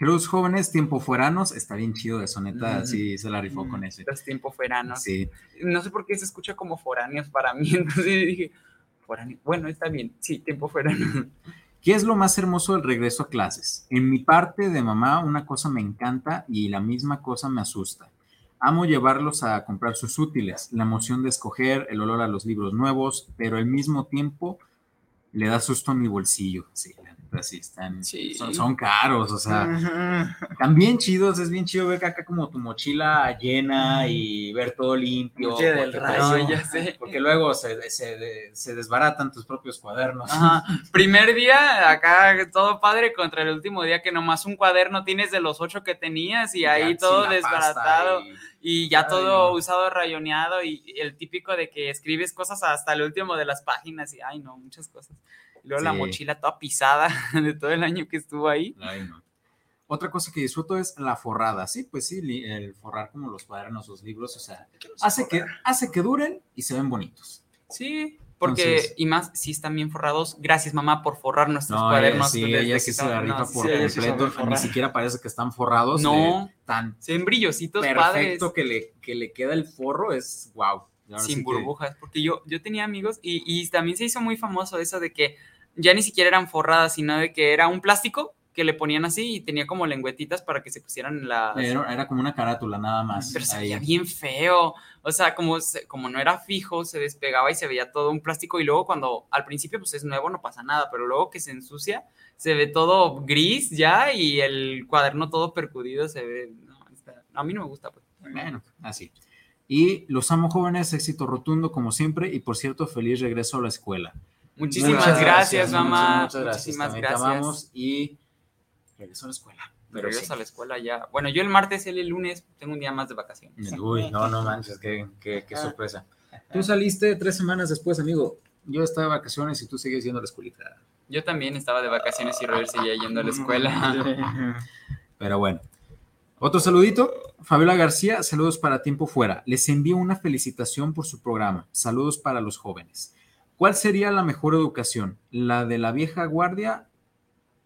Los jóvenes tiempo fueranos. Está bien chido eso, neta. Mm. Sí, se la rifó con ese. Los tiempos foranos. Sí. no sé por qué se escucha como foráneos para mí, [laughs] entonces dije, bueno, está bien, sí, tiempo foráneo. ¿Qué es lo más hermoso del regreso a clases? En mi parte de mamá, una cosa me encanta y la misma cosa me asusta. Amo llevarlos a comprar sus útiles, la emoción de escoger, el olor a los libros nuevos, pero al mismo tiempo le da susto a mi bolsillo. Sí, la neta, sí, están, Sí. Son, son caros, o sea, bien chidos, es bien chido ver acá como tu mochila llena y ver todo limpio. Del porque, rayo. ya sé. porque luego se, se- se desbaratan tus propios cuadernos. Ajá. [laughs] Primer día, acá todo padre, contra el último día que nomás un cuaderno tienes de los ocho que tenías y Ya ahí todo desbaratado. y- Y ya Ay, todo no. usado, rayoneado y el típico de que escribes cosas hasta el último de las páginas y, ay, no, muchas cosas. Y luego la Sí. mochila toda pisada [laughs] de todo el año que estuvo ahí. Ay, no. Otra cosa que disfruto es la forrada. Sí, pues sí, el forrar como los cuadernos, los libros, o sea, hace que, hace que duren y se ven bonitos. Sí, porque, Entonces- y más, si están bien forrados, gracias mamá por forrar nuestros No, cuadernos. sí, ella que sí se la estaban- rifa no, por sí, sí completo. Ni siquiera parece que están forrados. No. de tan Se ven brillositos padres, perfecto que le, que le queda el forro, es wow. sin burbujas, porque yo, yo tenía amigos y, y también se hizo muy famoso eso de que ya ni siquiera eran forradas, sino de que era un plástico que le ponían así y tenía como lengüetitas para que se pusieran en la... Era, era como una carátula nada más. Pero se veía bien feo. O sea, como, como no era fijo, se despegaba y se veía todo un plástico. Y luego cuando al principio pues es nuevo, no pasa nada. Pero luego que se ensucia, se ve todo gris ya y el cuaderno todo percudido se ve... no, está- a mí no me gusta. Pues. Bueno, así. Y los amo jóvenes, éxito rotundo como siempre. Y por cierto, feliz regreso a la escuela. Muchísimas Muchas gracias, mamá. Muchas, muchas gracias. Muchísimas También te gracias. amamos y regreso a la escuela. Pero Regreso sí. a la escuela ya. Bueno, yo el martes, él el lunes, tengo un día más de vacaciones. Uy, no, no manches, qué, qué, Ah. qué sorpresa. Tú saliste tres semanas después, amigo. Yo estaba de vacaciones y tú sigues yendo a la escuelita. Yo también estaba de vacaciones y Roger seguía yendo a la escuela. [laughs] Pero bueno. Otro saludito. Fabiola García, saludos para Tiempo Fuera. Les envío una felicitación por su programa. Saludos para los jóvenes. ¿Cuál sería la mejor educación? ¿La de la vieja guardia?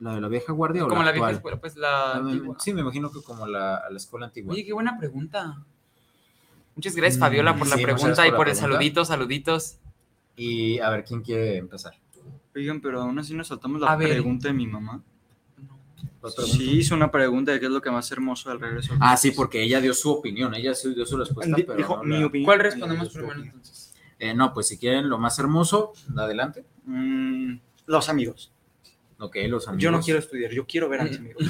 ¿La de la vieja guardia o Como la vieja actual? escuela, pues la Ah. Sí, me imagino que como la, la escuela antigua. Oye, qué buena pregunta. Muchas gracias, Mm, Fabiola, por la sí, pregunta y por la el pregunta. saludito, saluditos. Y a ver, ¿quién quiere empezar? Oigan, pero aún así nos saltamos la A ver. pregunta de mi mamá. Sí, hizo una pregunta de qué es lo que más hermoso del regreso. Ah, sí, porque ella dio su opinión, ella sí dio su respuesta, pero dijo no, mi la- opinión. ¿Cuál respondemos primero entonces? Eh, no, pues si quieren lo más hermoso, adelante. Mm, los amigos. Ok, los amigos. Yo no quiero estudiar, yo quiero ver a mis [laughs] amigos.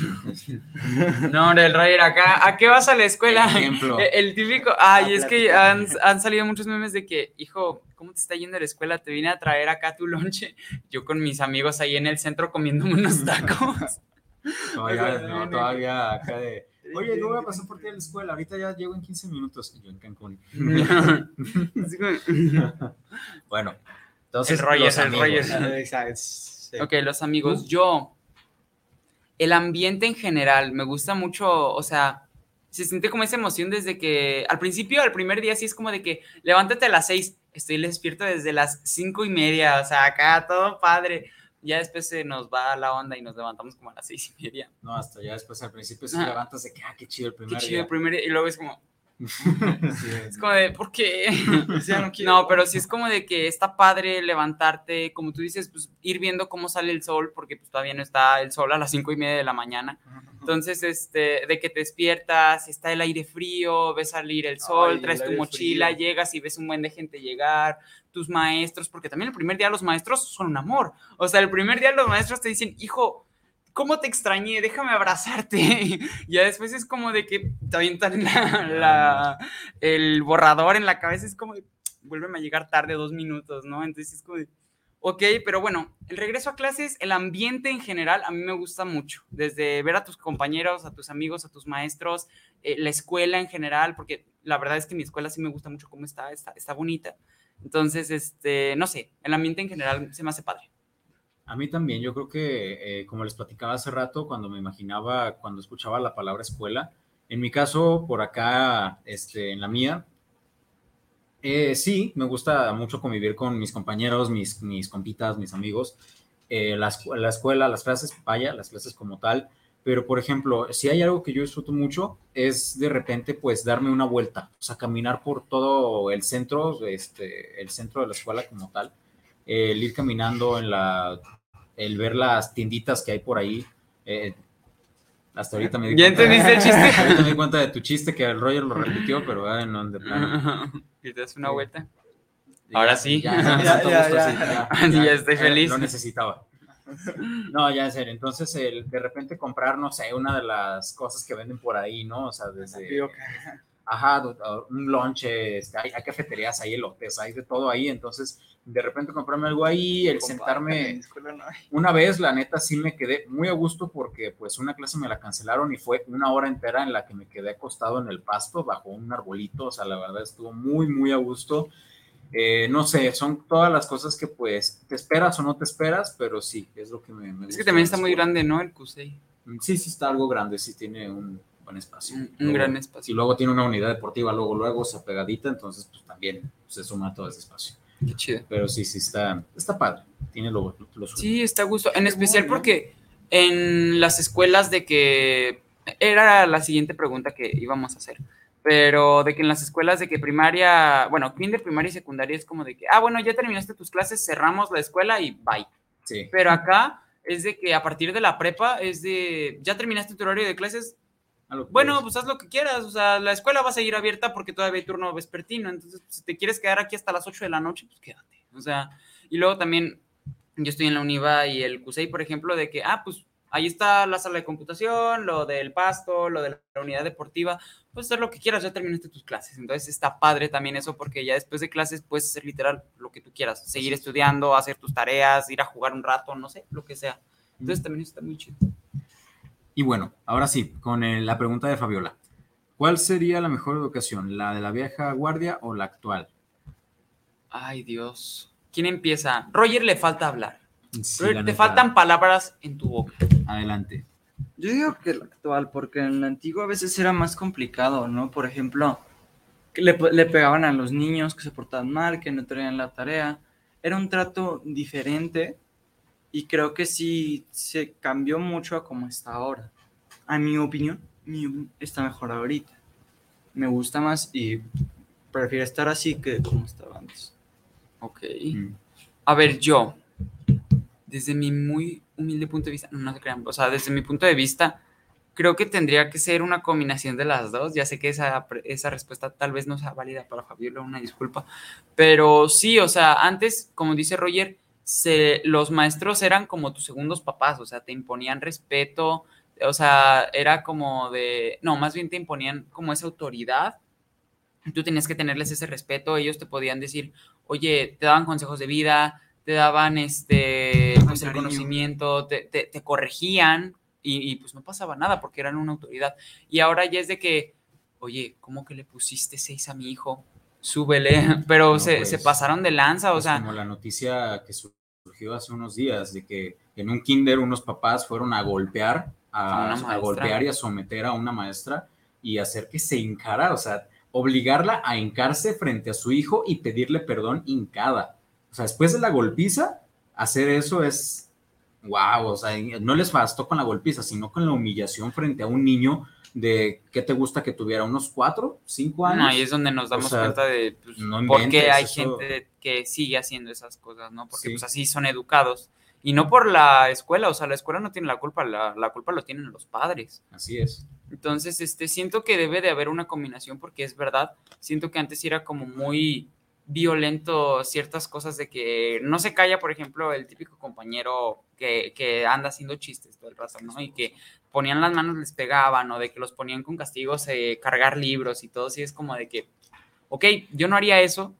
No, hombre, el Roger acá, ¿a qué vas a la escuela? Ejemplo. El, [laughs] el típico, ay, A es que han, han salido muchos memes de que, hijo, ¿cómo te está yendo a la escuela? Te vine a traer acá tu lonche. Yo con mis amigos ahí en el centro comiéndome unos tacos. [laughs] Todavía, no, todavía acá de. Oye, yo voy a pasar por ti a la escuela. Ahorita ya llego en 15 minutos. Y yo en Cancún. [laughs] Bueno, entonces. El Roger, los el. Roger. Exacto. sí. Ok, los amigos, yo, el ambiente en general, me gusta mucho, o sea, se siente como esa emoción desde que, al principio, al primer día, sí es como de que, levántate a las seis, estoy despierto desde las cinco y media, o sea, acá todo padre. Ya después se nos va la onda y nos levantamos como a las seis y media. No, hasta ya después al principio se Ah. levantas de que, ah, qué chido el Qué primer chido día. el primer día. Y luego es como, Sí, [laughs] es como de, ¿por qué? No pero sí es como de que está padre levantarte, como tú dices, pues ir viendo cómo sale el sol, porque pues todavía no está el sol a las cinco y media de la mañana. Entonces, este, de que te despiertas, está el aire frío, ves salir el sol, Ay, traes el tu mochila, frío. llegas y ves un buen de gente llegar, tus maestros, porque también el primer día los maestros son un amor. O sea, el primer día los maestros te dicen, hijo, ¿cómo te extrañé? Déjame abrazarte. [laughs] Ya después es como de que te avientan el borrador en la cabeza, es como de, vuélveme a llegar tarde dos minutos, ¿no? Entonces es como de, ok, pero bueno, el regreso a clases, el ambiente en general, a mí me gusta mucho, desde ver a tus compañeros, a tus amigos, a tus maestros, eh, la escuela en general, porque la verdad es que mi escuela sí me gusta mucho cómo está, está, está bonita. Entonces, este, no sé, el ambiente en general se me hace padre. A mí también, yo creo que, eh, como les platicaba hace rato, cuando me imaginaba, cuando escuchaba la palabra escuela, en mi caso, por acá, este, en la mía, eh, sí, me gusta mucho convivir con mis compañeros, mis, mis compitas, mis amigos, eh, la, la escuela, las clases, vaya, las clases como tal, pero por ejemplo, si hay algo que yo disfruto mucho, es de repente, pues, darme una vuelta, o sea, caminar por todo el centro, este, el centro de la escuela como tal, el ir caminando en la, el ver las tienditas que hay por ahí. eh, hasta ahorita me di ¿Ya cuenta- entendiste el chiste? [laughs] Ahorita me di cuenta de tu chiste que el Roger lo repitió, pero no, de plano. y te das una vuelta. Ahora sí. Ya, estoy feliz. Lo necesitaba. No, ya en serio. Entonces, el, de repente comprar, no sé, una de las cosas que venden por ahí, ¿no? O sea, desde. Ajá, un lonche, este, hay, hay cafeterías, hay elotes, hay de todo ahí. Entonces, de repente comprarme algo ahí, el sentarme. no. Una vez, la neta, sí me quedé muy a gusto porque pues una clase me la cancelaron y fue una hora entera en la que me quedé acostado en el pasto bajo un arbolito. O sea, la verdad estuvo muy, muy a gusto. Eh, no sé, son todas las cosas que pues te esperas o no te esperas, pero sí, es lo que me, me Es gusta que también está muy grande, ¿no? El CUSEI. Sí, sí está algo grande, sí tiene un buen espacio. Un, Luego- gran Y espacio. luego tiene una unidad deportiva, luego, luego, o sea, pegadita, entonces pues también se suma todo ese espacio. Qué chido. Pero sí, sí está, está padre, tiene lo, lo suyo. Sí, está a gusto. En especial porque en las escuelas de que era la siguiente pregunta que íbamos a hacer. Pero de que en las escuelas de que primaria, bueno, kinder, primaria y secundaria es como de que, ah, bueno, ya terminaste tus clases, cerramos la escuela y bye. Sí. Pero acá es de que a partir de la prepa es de, ya terminaste tu horario de clases, a bueno, es. pues haz lo que quieras, o sea, la escuela va a seguir abierta porque todavía hay turno vespertino, entonces pues, si te quieres quedar aquí hasta las 8 de la noche, pues quédate, o sea, y luego también yo estoy en la UNIVA y el CUSEI, por ejemplo, de que, ah, pues ahí está la sala de computación, lo del pasto, lo de la unidad deportiva, puedes hacer lo que quieras, ya terminaste tus clases, entonces está padre también eso porque ya después de clases puedes hacer literal lo que tú quieras, seguir estudiando, hacer tus tareas, ir a jugar un rato, no sé, lo que sea, entonces también está muy chido. Y bueno, ahora sí, con el- la pregunta de Fabiola. ¿Cuál sería la mejor educación? ¿La de la vieja guardia o la actual? Ay, Dios. ¿Quién empieza? Roger le falta hablar. Sí, Roger, la te faltan palabras en tu boca. Adelante. Yo digo que el actual, porque en el antiguo a veces era más complicado, ¿no? Por ejemplo, que le, le pegaban a los niños que se portaban mal, que no traían la tarea. Era un trato diferente y creo que sí se cambió mucho a como está ahora. A mi opinión, mi- está mejor ahorita. Me gusta más y prefiero estar así que como estaba antes. Ok. Mm. A ver, yo, desde mi muy humilde punto de vista, no, no se crean, o sea, desde mi punto de vista, creo que tendría que ser una combinación de las dos. Ya sé que esa, esa respuesta tal vez no sea válida para Fabiola, una disculpa. Pero sí, o sea, antes, como dice Roger, se, los maestros eran como tus segundos papás, o sea, te imponían respeto, o sea, era como de, no, más bien te imponían como esa autoridad, tú tenías que tenerles ese respeto, ellos te podían decir, oye, te daban consejos de vida, te daban este, pues, el conocimiento, te, te, corregían y, y, pues no pasaba nada porque eran una autoridad. Y ahora ya es de que, oye, ¿cómo que le pusiste seis a mi hijo? Súbele, [laughs] pero se, se, pues, pasaron de lanza, o pues, sea. Como la noticia que surgió hace unos días de que en un kinder unos papás fueron a golpear, a, a golpear y a someter a una maestra y hacer que se hincara, o sea, obligarla a hincarse frente a su hijo y pedirle perdón hincada. O sea, después de la golpiza, hacer eso es, wow, o sea, no les bastó con la golpiza, sino con la humillación frente a un niño de qué te gusta que tuviera unos cuatro, cinco años. No, ahí es donde nos damos cuenta de pues, por qué hay gente que sigue haciendo esas cosas, ¿no? Porque pues así son educados. Y no por la escuela, o sea, la escuela no tiene la culpa, la, la, culpa lo tienen los padres. Así es. Entonces, este, siento que debe de haber una combinación porque es verdad, siento que antes era como muy violento ciertas cosas de que no se calla, por ejemplo, el típico compañero que, que anda haciendo chistes todo el rato, ¿no? Y que ponían las manos, les pegaban, o de que los ponían con castigos, eh, cargar libros y todo, así es como de que, ok, yo no haría eso,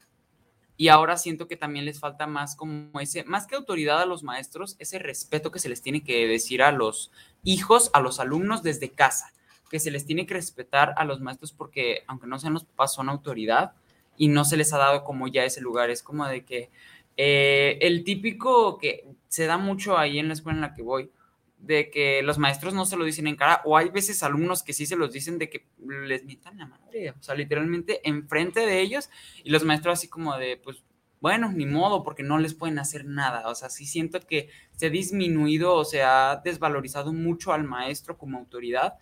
y ahora siento que también les falta más como ese, más que autoridad a los maestros, ese respeto que se les tiene que decir a los hijos, a los alumnos desde casa, que se les tiene que respetar a los maestros porque aunque no sean los papás, son autoridad y no se les ha dado como ya ese lugar, es como de que eh, el típico que se da mucho ahí en la escuela en la que voy, de que los maestros no se lo dicen en cara, o hay veces alumnos que sí se los dicen de que les mientan la madre, o sea, literalmente enfrente de ellos, y los maestros así como de, pues, bueno, ni modo, porque no les pueden hacer nada, o sea, sí siento que se ha disminuido o se ha desvalorizado mucho al maestro como autoridad,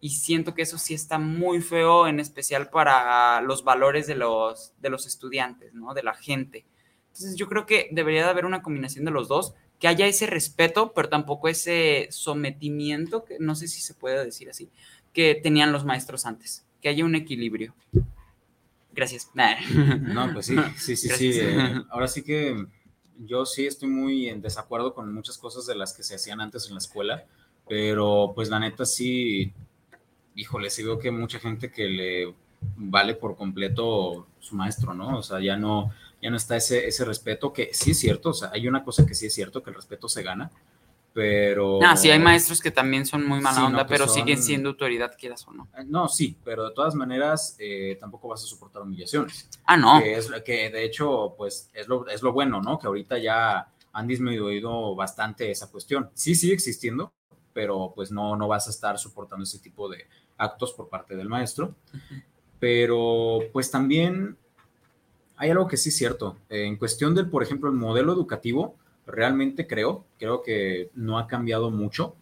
y siento que eso sí está muy feo, en especial para los valores de los, de los estudiantes, ¿no? De la gente. Entonces yo creo que debería de haber una combinación de los dos, que haya ese respeto, pero tampoco ese sometimiento, que no sé si se puede decir así, que tenían los maestros antes, que haya un equilibrio. Gracias. [laughs] No, pues sí, sí, sí, sí. Eh, [laughs] ahora sí que yo sí estoy muy en desacuerdo con muchas cosas de las que se hacían antes en la escuela, pero pues la neta sí, híjole, sí veo que mucha gente que le vale por completo su maestro, ¿no? O sea, ya no, ya no está ese, ese respeto, que sí es cierto, o sea, hay una cosa que sí es cierto, que el respeto se gana, pero... Ah, sí, hay maestros que también son muy mala onda, pero siguen siendo autoridad, quieras o no. Eh, no, sí, pero de todas maneras eh, tampoco vas a soportar humillaciones. Ah, no. Que, es, que de hecho, pues es lo, es lo bueno, ¿no? Que ahorita ya han disminuido bastante esa cuestión. Sí sigue existiendo, pero pues no, no vas a estar soportando ese tipo de actos por parte del maestro. Pero pues también hay algo que sí es cierto. en cuestión del, por ejemplo, el modelo educativo, realmente creo, creo que no ha cambiado mucho,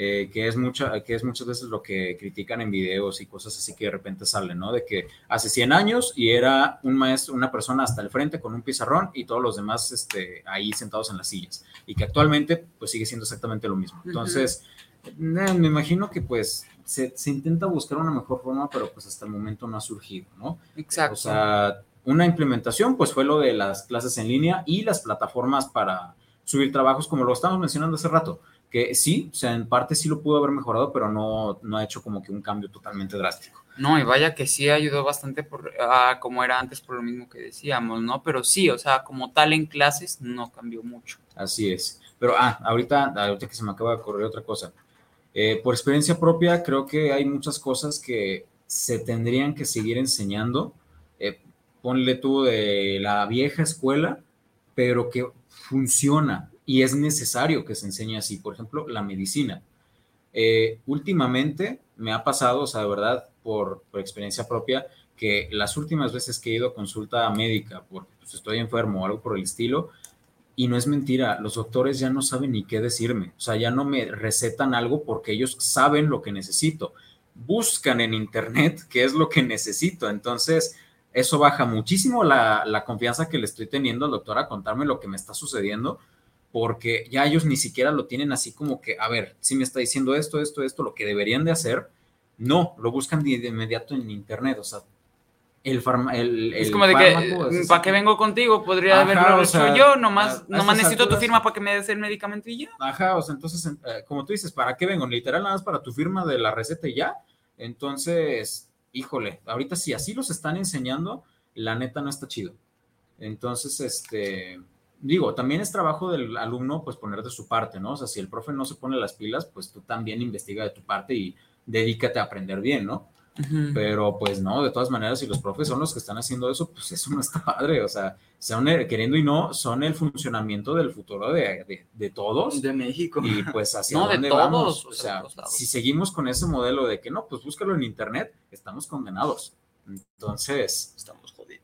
eh, que, es mucha, que es muchas veces lo que critican en videos y cosas así que de repente salen, ¿no? De que hace 100 años y era un maestro, una persona hasta el frente con un pizarrón y todos los demás este, ahí sentados en las sillas. Y que actualmente pues sigue siendo exactamente lo mismo. Entonces, eh, me imagino que pues se, se, intenta buscar una mejor forma, pero pues hasta el momento no ha surgido, ¿no? Exacto. O sea, una implementación, pues fue lo de las clases en línea y las plataformas para subir trabajos, como lo estamos mencionando hace rato, que sí, o sea, en parte sí lo pudo haber mejorado, pero no, no ha hecho como que un cambio totalmente drástico. No, y vaya que sí ayudó bastante por, a como era antes por lo mismo que decíamos, ¿no? Pero sí, o sea, como tal en clases no cambió mucho. Así es. Pero, ah, ahorita, ahorita que se me acaba de ocurrir otra cosa. Eh, por experiencia propia, creo que hay muchas cosas que se tendrían que seguir enseñando. Eh, ponle tú de la vieja escuela, pero que funciona y es necesario que se enseñe así. Por ejemplo, la medicina. Eh, últimamente me ha pasado, o sea, de verdad, por, experiencia propia, que las últimas veces que he ido a consulta médica, porque pues, estoy enfermo o algo por el estilo, y no es mentira, los doctores ya no saben ni qué decirme, o sea, ya no me recetan algo porque ellos saben lo que necesito. Buscan en internet [laughs] qué es lo que necesito. Entonces, eso baja muchísimo la, confianza que le estoy teniendo al doctor a contarme lo que me está sucediendo, porque ya ellos ni siquiera lo tienen así como que, a ver, si me está diciendo esto, esto, esto, lo que deberían de hacer, no, lo buscan de, inmediato en internet, o sea, el, farma, el, Es como de que, ¿para qué vengo contigo? Podría haberlo hecho yo, nomás, nomás necesito tu firma para que me des el medicamento y ya. Ajá, o sea, entonces, eh, como tú dices, ¿para qué vengo? Literal, nada más para tu firma de la receta y ya. Entonces, híjole, ahorita si así los están enseñando, la neta no está chido. Entonces, este, digo, también es trabajo del alumno, pues poner de su parte, ¿no? O sea, si el profe no se pone las pilas, pues tú también investiga de tu parte y dedícate a aprender bien, ¿no? Pero pues no, de todas maneras, si los profes son los que están haciendo eso, pues eso no está padre. O sea, son queriendo y no, son el funcionamiento del futuro de, de, todos. De México. Y pues hacia dónde vamos. O sea, si seguimos con ese modelo de que no, pues búscalo en internet, estamos condenados. Entonces, estamos jodidos.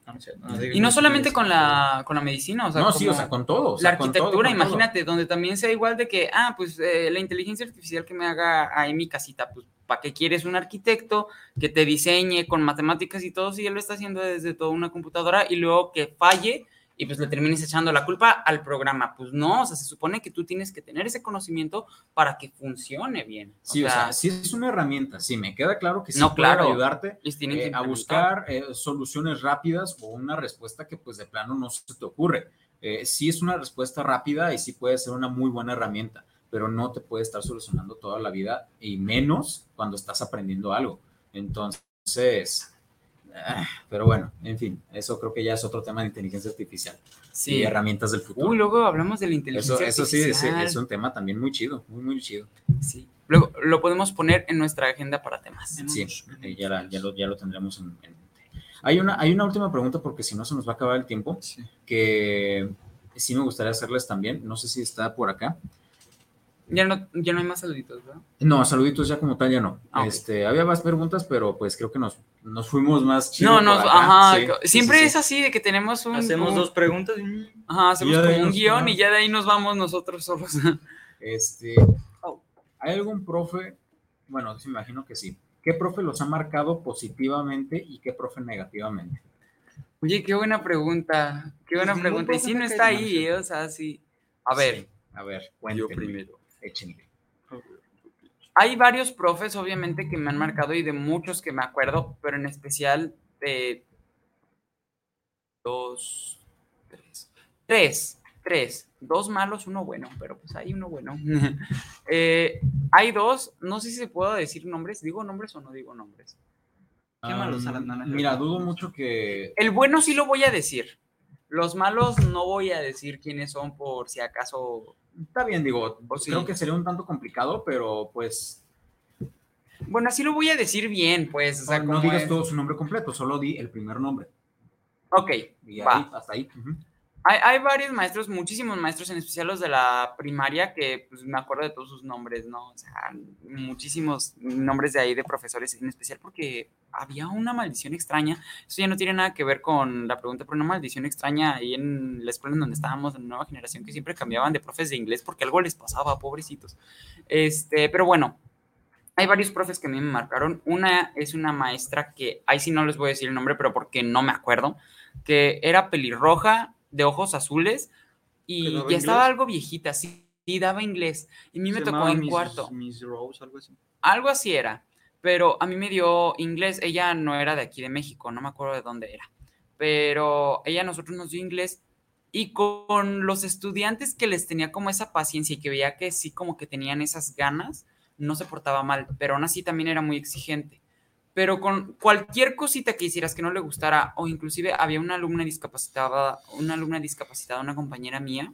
y no solamente con la, con la medicina, o sea, no, sí, o sea, con todo. la arquitectura, imagínate, donde también sea igual de que, ah, pues eh, la inteligencia artificial que me haga ahí mi casita, pues ¿Para qué quieres un arquitecto que te diseñe con matemáticas y todo si él lo está haciendo desde toda una computadora y luego que falle y pues le termines echando la culpa al programa? Pues no, o sea, se supone que tú tienes que tener ese conocimiento para que funcione bien. sí, o sea, sí es una herramienta, sí, me queda claro que sí no, puede claro, ayudarte eh, a buscar eh, soluciones rápidas o una respuesta que pues de plano no se te ocurre. Eh, sí es una respuesta rápida y sí puede ser una muy buena herramienta pero no te puede estar solucionando toda la vida y menos cuando estás aprendiendo algo. Entonces, ah, pero bueno, en fin, eso creo que ya es otro tema de inteligencia artificial sí. y herramientas del futuro. Uy, luego hablamos de la inteligencia eso, artificial. Eso sí, es, un tema también muy chido, muy, muy chido. Sí, luego lo podemos poner en nuestra agenda para temas. Sí, eh, ya, ya, lo, ya lo tendremos en, mente. Hay una, hay una última pregunta porque si no se nos va a acabar el tiempo, que sí me gustaría hacerles también, no sé si está por acá. Ya no, ya no hay más saluditos, ¿verdad? No, saluditos ya como tal ya no. Ah, este, había más preguntas, pero pues creo que nos, nos fuimos más No, no, ajá. siempre es así de que tenemos un. Hacemos dos preguntas. Ajá, hacemos como un guion y ya de ahí nos vamos nosotros solos. [laughs] Este. ¿Hay algún profe? Bueno, me imagino que sí. ¿Qué profe los ha marcado positivamente y qué profe negativamente? Oye, qué buena pregunta. Qué buena pregunta. Y si no está ahí, o sea, sí. A ver. a ver, cuénteme. primero. Hay varios profes, obviamente, que me han marcado y de muchos que me acuerdo, pero en especial de dos, tres, tres, tres, dos malos, uno bueno, pero pues hay uno bueno. [laughs] Eh, hay dos, no sé si se puedo decir nombres, ¿digo nombres o no digo nombres? Qué malos Mira, dudo mucho que... El bueno sí lo voy a decir. Los malos no voy a decir quiénes son por si acaso Está bien, digo, creo que sería un tanto complicado, pero pues. Bueno, así lo voy a decir bien, pues. O sea, no, digas todo su nombre completo, solo di el primer nombre. Ok. Y ahí, hasta ahí. Hay, varios maestros, muchísimos maestros, en especial los de la primaria, que pues, me acuerdo de todos sus nombres, ¿no? O sea, muchísimos nombres de ahí de profesores, en especial porque había una maldición extraña. Eso ya no tiene nada que ver con la pregunta, pero una maldición extraña ahí en la escuela en donde estábamos, en nueva generación, que siempre cambiaban de profes de inglés porque algo les pasaba, pobrecitos. Este, pero bueno, hay varios profes que a mí me marcaron. Una es una maestra que, ahí sí no les voy a decir el nombre, pero porque no me acuerdo, que era pelirroja, de ojos azules y ya estaba algo viejita, sí, daba inglés. Y a mí me tocó en cuarto. algo así. Algo así era, pero a mí me dio inglés. Ella no era de aquí de México, no me acuerdo de dónde era, pero ella a nosotros nos dio inglés y con los estudiantes que les tenía como esa paciencia y que veía que sí como que tenían esas ganas, no se portaba mal, pero aún así también era muy exigente pero con cualquier cosita que hicieras que no le gustara, o inclusive había una alumna discapacitada, una alumna discapacitada, una compañera mía,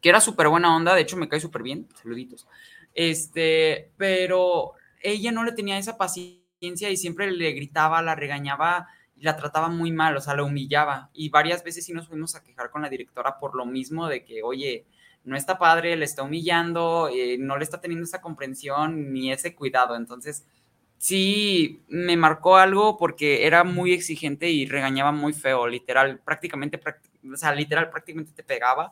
que era súper buena onda, de hecho me cae súper bien, saluditos, este, pero ella no le tenía esa paciencia y siempre le gritaba, la regañaba la trataba muy mal, o sea, la humillaba. Y varias veces sí nos fuimos a quejar con la directora por lo mismo de que, oye, no está padre, le está humillando, eh, no le está teniendo esa comprensión ni ese cuidado. Entonces, sí me marcó algo porque era muy exigente y regañaba muy feo, literal, prácticamente, o sea, literal, prácticamente te pegaba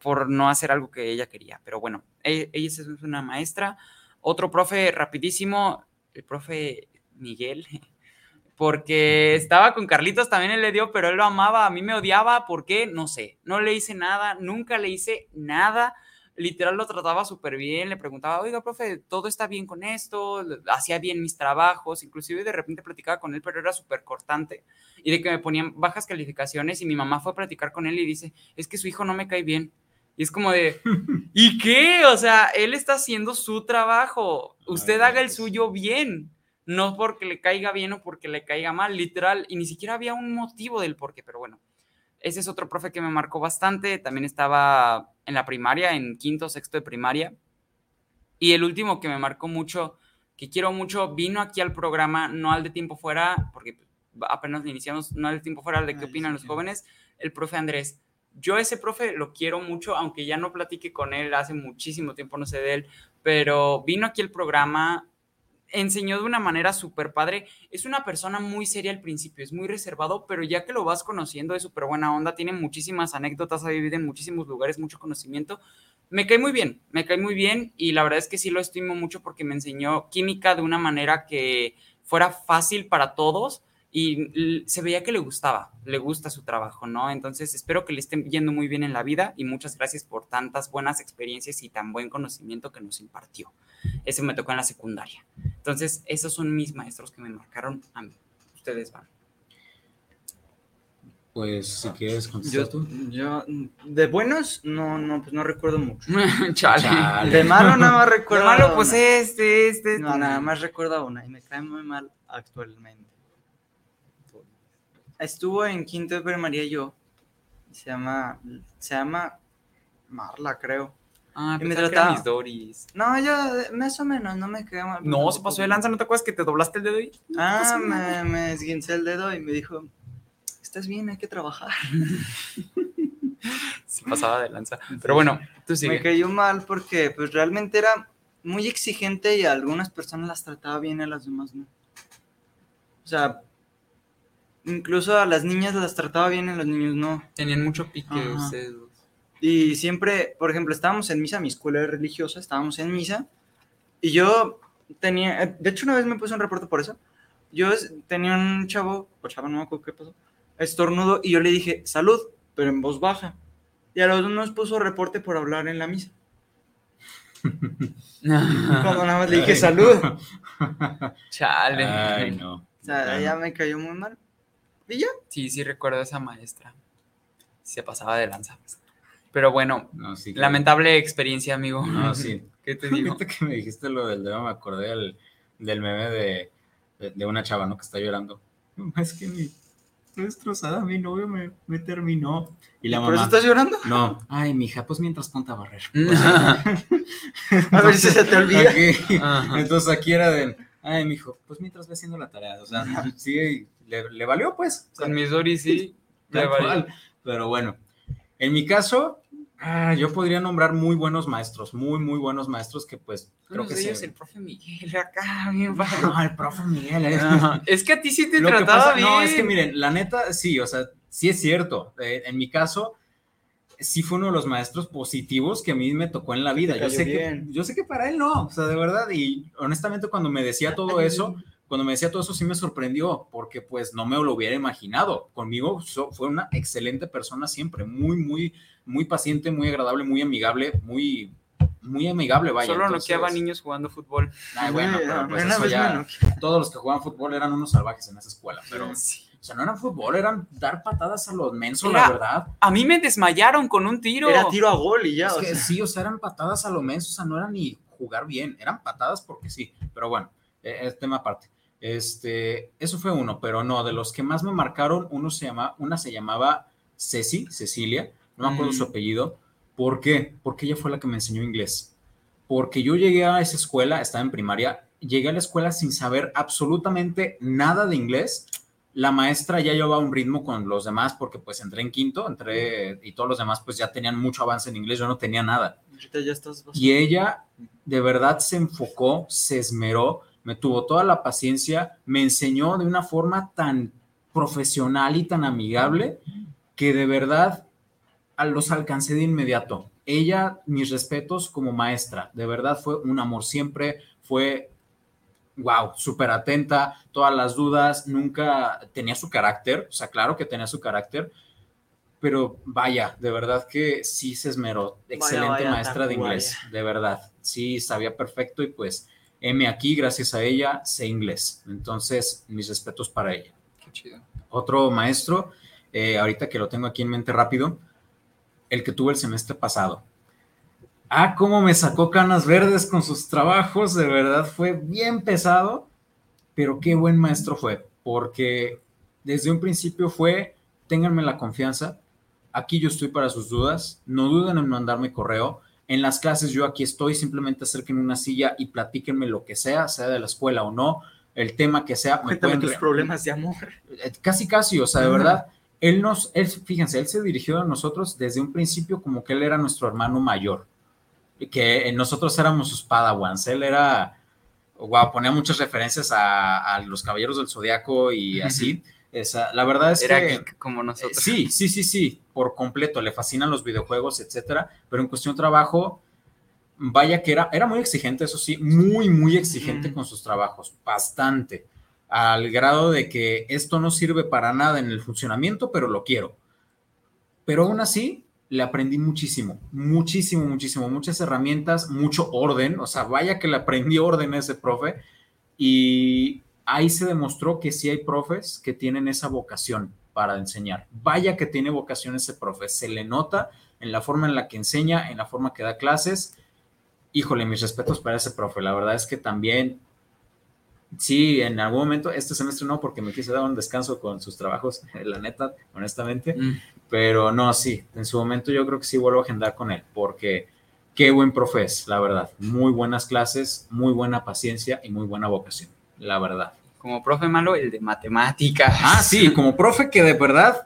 por no hacer algo que ella quería. Pero bueno, e-, ella, es una maestra. Otro profe rapidísimo, el profe Miguel, [laughs] porque estaba con Carlitos, también él le dio, pero él lo amaba, a mí me odiaba, ¿por qué? No sé, no le hice nada, nunca le hice nada literal lo trataba súper bien, le preguntaba, oiga, profe, todo está bien con esto, hacía bien mis trabajos, inclusive de repente platicaba con él, pero era súper cortante y de que me ponían bajas calificaciones y mi mamá fue a platicar con él y dice, es que su hijo no me cae bien. Y es como de, [laughs] ¿y qué? O sea, él está haciendo su trabajo, usted haga el suyo bien, no porque le caiga bien o porque le caiga mal, literal, y ni siquiera había un motivo del por qué, pero bueno. Ese es otro profe que me marcó bastante. También estaba en la primaria, en quinto, sexto de primaria. Y el último que me marcó mucho, que quiero mucho, vino aquí al programa, no al de tiempo fuera, porque apenas iniciamos, no al de tiempo fuera, al de qué opinan los jóvenes, el profe Andrés. Yo ese profe lo quiero mucho, aunque ya no platique con él, hace muchísimo tiempo no sé de él, pero vino aquí al programa, enseñó de una manera súper padre. Es una persona muy seria al principio, es muy reservado, pero ya que lo vas conociendo es súper buena onda, tiene muchísimas anécdotas, ha vivido en muchísimos lugares, mucho conocimiento. Me cae muy bien, me cae muy bien y la verdad es que sí lo estimo mucho porque me enseñó química de una manera que fuera fácil para todos y se veía que le gustaba, le gusta su trabajo, ¿no? Entonces espero que le estén yendo muy bien en la vida y muchas gracias por tantas buenas experiencias y tan buen conocimiento que nos impartió. Ese me tocó en la secundaria. Entonces, esos son mis maestros que me marcaron a mí. Ustedes van. Pues si quieres contestar tú. Yo, de buenos, no, no, pues no recuerdo mucho. [laughs] Chale. De malo nada más recuerdo. [laughs] De malo, pues este, este. No, nada más recuerdo una y me cae muy mal actualmente. Estuvo en quinto de primaria yo. Se llama, se llama Marla, creo. Ah, y me trataba... mis Doris. No, yo, más o menos, no me quedé mal. No, se pasó de lanza, ¿no te acuerdas que te doblaste el dedo ahí? ah, me, me esguincé el dedo y me dijo, estás bien, hay que trabajar. [laughs] se pasaba de lanza. Pero bueno, tú sigue. Me cayó mal porque, pues, realmente era muy exigente y a algunas personas las trataba bien y a las demás no. O sea, incluso a las niñas las trataba bien y a los niños no. Tenían mucho pique ustedes y siempre, por ejemplo, estábamos en misa, mi escuela es religiosa, estábamos en misa, y yo tenía, eh, de hecho una vez me puse un reporte por eso, yo tenía un chavo, o chavo, no me acuerdo qué pasó, estornudo, y yo le dije, salud, pero en voz baja. Y a los dos nos puso reporte por hablar en la misa. [laughs] Cuando nada más le dije salud. Chale. Ay, no. O sea, ya me cayó muy mal. ¿Y ya? Sí, sí recuerdo a esa maestra. Se pasaba de lanza. Pero bueno, lamentable experiencia, amigo. No, sí. [laughs] ¿Qué te digo? Fíjate que me dijiste lo del dedo, me acordé del, del meme de, de, una chava, ¿no? Que está llorando. Es que mi destrozada, mi novio me, me terminó. Y la ¿Por eso estás llorando? No. Ay, mija, pues mientras ponte a barrer. [laughs] [laughs] a ver si se te olvida. entonces aquí era de, ay, mijo, pues mientras ve haciendo la tarea. O sea, sí, le, le valió, pues. Con mis Doris sí, le valió. Pero bueno, en mi caso, ah, yo podría nombrar muy buenos maestros, muy, muy buenos maestros que pues creo que sí. el profe Miguel acá, bien No, el profe Miguel. Eh. Es que a ti sí te trataba bien. No, es que miren, la neta, sí, o sea, sí es cierto. Eh, en mi caso, sí fue uno de los maestros positivos que a mí me tocó en la vida. Yo sé, que, yo sé que para él no, o sea, de verdad, y honestamente cuando me decía todo eso, cuando me decía todo eso sí me sorprendió, porque pues no me lo hubiera imaginado. Conmigo fue una excelente persona siempre, muy, muy, muy paciente, muy agradable, muy amigable, muy, muy amigable, vaya. Solo no quedaba niños jugando fútbol. Ay, bueno, pero pues eso ya, todos los que jugaban fútbol eran unos salvajes en esa escuela, pero... O sea, no eran fútbol, eran dar patadas a los mensos, la verdad. A mí me desmayaron con un tiro. Era tiro a gol y ya. Es que sí, o sea, eran patadas a los mensos, o sea, no eran ni jugar bien, eran patadas porque sí. Pero bueno, e, es tema aparte. Este, eso fue uno, pero no, de los que más me marcaron, uno se llama, una se llamaba Ceci, Cecilia, no me acuerdo su apellido. ¿Por qué? Porque ella fue la que me enseñó inglés. Porque yo llegué a esa escuela, estaba en primaria, llegué a la escuela sin saber absolutamente nada de inglés. La maestra ya llevaba un ritmo con los demás porque pues entré en quinto, entré y todos los demás pues ya tenían mucho avance en inglés, yo no tenía nada. y ella de verdad se enfocó, se esmeró me tuvo toda la paciencia, me enseñó de una forma tan profesional y tan amigable que de verdad los alcancé de inmediato. Ella, mis respetos como maestra, de verdad fue un amor siempre, fue, wow, súper atenta, todas las dudas, nunca tenía su carácter, o sea, claro que tenía su carácter, pero vaya, de verdad que sí se esmeró. Excelente maestra de inglés, de verdad. Sí, sabía perfecto y pues M aquí, gracias a ella, sé inglés. Entonces, mis respetos para ella. Qué chido. Otro maestro, eh, ahorita que lo tengo aquí en mente rápido, el que tuve el semestre pasado. Ah, cómo me sacó canas verdes con sus trabajos, de verdad fue bien pesado, pero qué buen maestro fue, porque desde un principio fue, ténganme la confianza, aquí yo estoy para sus dudas, no duden en mandarme correo, en las clases yo aquí estoy, simplemente acerquen una silla y platíquenme lo que sea, sea de la escuela o no, el tema que sea. Me pueden tus problemas de amor. Eh, casi, casi, o sea, de verdad, él nos, él, fíjense, él se dirigió a nosotros desde un principio como que él era nuestro hermano mayor, que nosotros éramos sus padawans, él era, wow, ponía muchas referencias a, los Caballeros del Zodiaco y así. Esa, la verdad es que... como nosotros. Sí, sí, sí, sí, por completo, le fascinan los videojuegos, etcétera, pero en cuestión de trabajo, vaya que era, era muy exigente, eso sí, muy, muy exigente con sus trabajos, bastante, al grado de que esto no sirve para nada en el funcionamiento, pero lo quiero. Pero aún así, le aprendí muchísimo, muchísimo, muchísimo, muchas herramientas, mucho orden, o sea, vaya que le aprendí orden a ese profe y ahí se demostró que sí hay profes que tienen esa vocación para enseñar. Vaya que tiene vocación ese profe, se le nota en la forma en la que enseña, en la forma que da clases. Híjole, mis respetos para ese profe. La verdad es que también, sí, en algún momento, este semestre no, porque me quise dar un descanso con sus trabajos, [laughs] la neta, honestamente. Mm. Pero no, sí, en su momento yo creo que sí vuelvo a agendar con él, porque qué buen profe es, la verdad. Muy buenas clases, muy buena paciencia y muy buena vocación la verdad. Como profe malo, el de matemáticas. Ah, sí, como profe que de verdad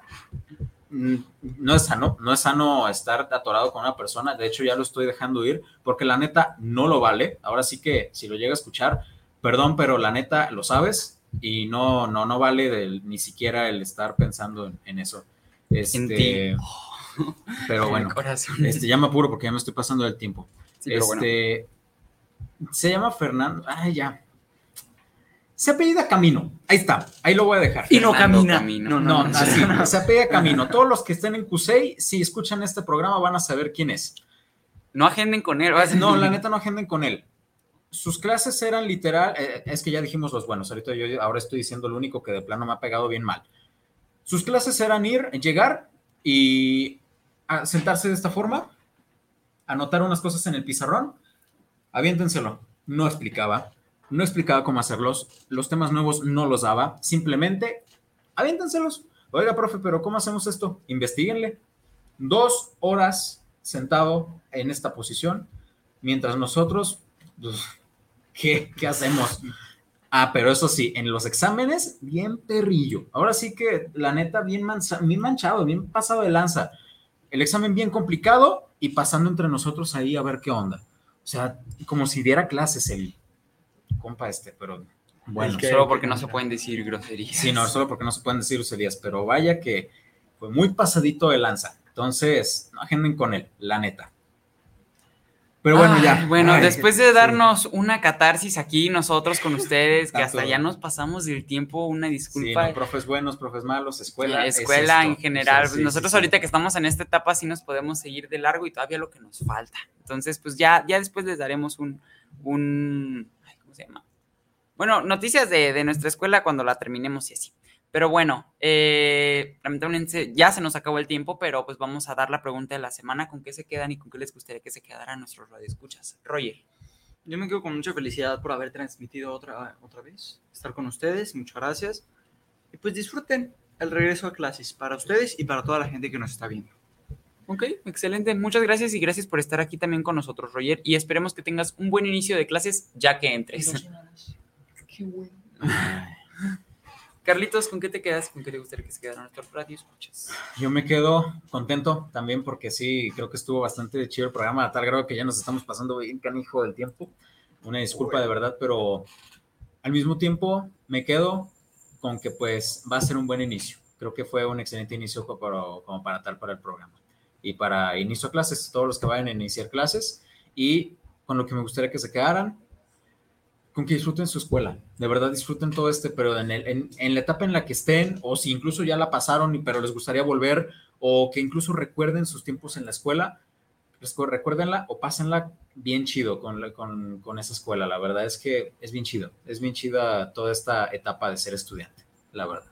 mm, no es sano, no es sano estar atorado con una persona. De hecho, ya lo estoy dejando ir porque la neta no lo vale. Ahora sí que si lo llega a escuchar, perdón, pero la neta lo sabes y no, no, no vale ni siquiera el estar pensando en, eso. Este, pero [laughs] bueno, este, ya me apuro porque ya me estoy pasando del tiempo. este, Se llama Fernando. Ay, ya, se apellida Camino. Ahí está. Ahí lo voy a dejar. Y no camina. No, no, no, así, [laughs] se apellida Camino. Todos los que estén en Cusey, si escuchan este programa, van a saber quién es. No agenden con él. No, la [laughs] neta no agenden con él. Sus clases eran literal, eh, es que ya dijimos los buenos, ahorita yo ahora estoy diciendo lo único que de plano me ha pegado bien mal. Sus clases eran ir, llegar y sentarse de esta forma, anotar unas cosas en el pizarrón, aviéntenselo. No explicaba, no explicaba cómo hacerlos, los temas nuevos no los daba, simplemente aviéntenselos. Oiga, profe, pero ¿cómo hacemos esto? Investíguenle. Dos horas sentado en esta posición, mientras nosotros, pues, ¿qué, ¿qué hacemos? Ah, pero eso sí, en los exámenes, bien perrillo. Ahora sí que, la neta, bien, manchado, bien pasado de lanza. El examen bien complicado y pasando entre nosotros ahí a ver qué onda. O sea, como si diera clases el, compa este, pero bueno. solo porque no se pueden decir groserías. Sí, no, solo porque no se pueden decir groserías, pero vaya que fue muy pasadito de lanza. Entonces, no agenden con él, la neta. Pero bueno, ya. Bueno, después de darnos una catarsis aquí nosotros con ustedes, que hasta ya nos pasamos del tiempo, una disculpa. Sí, profes buenos, profes malos, escuela. escuela en general. nosotros ahorita que estamos en esta etapa sí nos podemos seguir de largo y todavía lo que nos falta. Entonces, pues ya, ya después les daremos un, un se llama? Bueno, noticias de, nuestra escuela cuando la terminemos y así. Pero bueno, eh, ya se nos acabó el tiempo, pero pues vamos a dar la pregunta de la semana. ¿Con qué se quedan y con qué les gustaría que se quedaran nuestros radioescuchas? Roger. Yo me quedo con mucha felicidad por haber transmitido otra, otra vez, estar con ustedes, muchas gracias. Y pues disfruten el regreso a clases para ustedes y para toda la gente que nos está viendo. Ok, excelente. Muchas gracias y gracias por estar aquí también con nosotros, Roger. Y esperemos que tengas un buen inicio de clases ya que entres. [laughs] Qué bueno. Carlitos, ¿con qué te quedas? ¿Con qué te gustaría que se quedaran nuestros radio escuchas? Yo me quedo contento también porque sí, creo que estuvo bastante chido el programa, a tal grado que ya nos estamos pasando bien canijo del tiempo. Una disculpa de verdad, pero al mismo tiempo me quedo con que pues va a ser un buen inicio. Creo que fue un excelente inicio como para tal para el programa y para inicio clases, todos los que vayan a iniciar clases y con lo que me gustaría que se quedaran, con que disfruten su escuela, de verdad disfruten todo este periodo, en, en, la etapa en la que estén, o si incluso ya la pasaron, pero les gustaría volver, o que incluso recuerden sus tiempos en la escuela, recuérdenla o pásenla bien chido con, con, con, esa escuela. La verdad es que es bien chido, es bien chida toda esta etapa de ser estudiante, la verdad.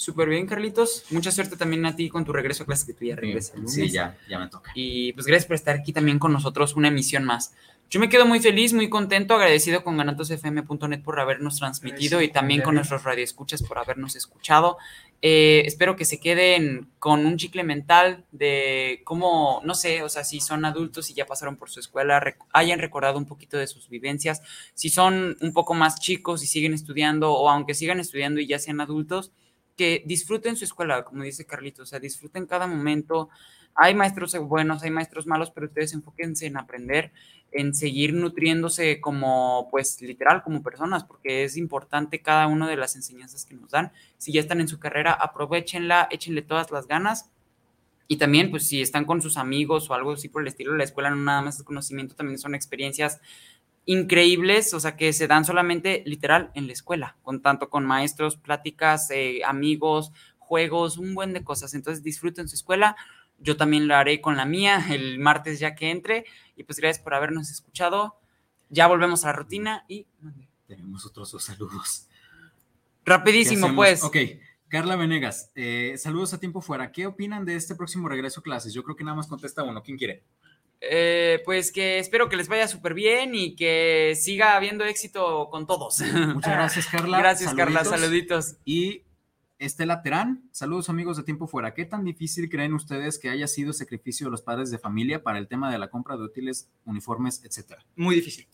Súper bien, Carlitos. Mucha suerte también a ti con tu regreso a clase que tú ya regresas. Sí, ya, ya me toca. Y pues gracias por estar aquí también con nosotros una emisión más. Yo me quedo muy feliz, muy contento, agradecido con ganatosfm.net por habernos transmitido y también con nuestros radioescuchas por habernos escuchado. Eh, espero que se queden con un chicle mental de cómo, no sé, o sea, si son adultos y ya pasaron por su escuela, hayan recordado un poquito de sus vivencias. Si son un poco más chicos y siguen estudiando o aunque sigan estudiando y ya sean adultos, que disfruten su escuela, como dice Carlitos, o sea, disfruten cada momento. Hay maestros buenos, hay maestros malos, pero ustedes enfóquense en aprender en seguir nutriéndose como, pues literal, como personas, porque es importante cada una de las enseñanzas que nos dan. Si ya están en su carrera, aprovechenla, échenle todas las ganas. Y también, pues si están con sus amigos o algo así por el estilo, la escuela no nada más es conocimiento, también son experiencias increíbles, o sea, que se dan solamente literal en la escuela, con tanto con maestros, pláticas, eh, amigos, juegos, un buen de cosas. Entonces disfruten su escuela, yo también lo haré con la mía [laughs] el martes ya que entre. Y pues gracias por habernos escuchado. Ya volvemos a la rutina y... Tenemos otros dos saludos. Rapidísimo, pues. Ok, Carla Venegas, eh, saludos a tiempo fuera. ¿Qué opinan de este próximo regreso a clases? Yo creo que nada más contesta uno. ¿Quién quiere? Eh, pues que espero que les vaya súper bien y que siga habiendo éxito con todos. [laughs] Muchas gracias, Carla. Gracias, Carla. Saluditos. Y Estela Terán, saludos amigos de Tiempo Fuera. ¿Qué tan difícil creen ustedes que haya sido el sacrificio de los padres de familia para el tema de la compra de útiles, uniformes, etcétera? Muy difícil.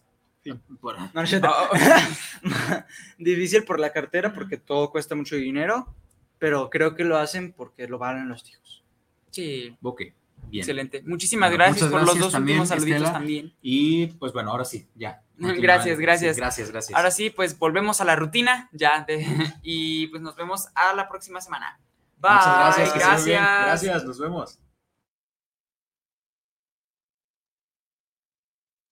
[laughs] difícil por la cartera, porque todo cuesta mucho dinero, pero creo que lo hacen porque lo valen los hijos. Sí. Ok. Excelente. Muchísimas gracias por los dos últimos saluditos también. Y pues bueno, ahora sí, ya. [laughs] Gracias, gracias. gracias, gracias. Ahora sí, pues volvemos a la rutina ya de, [laughs] y pues nos vemos a la próxima semana. Bye. Muchas gracias. Gracias. Gracias, nos vemos.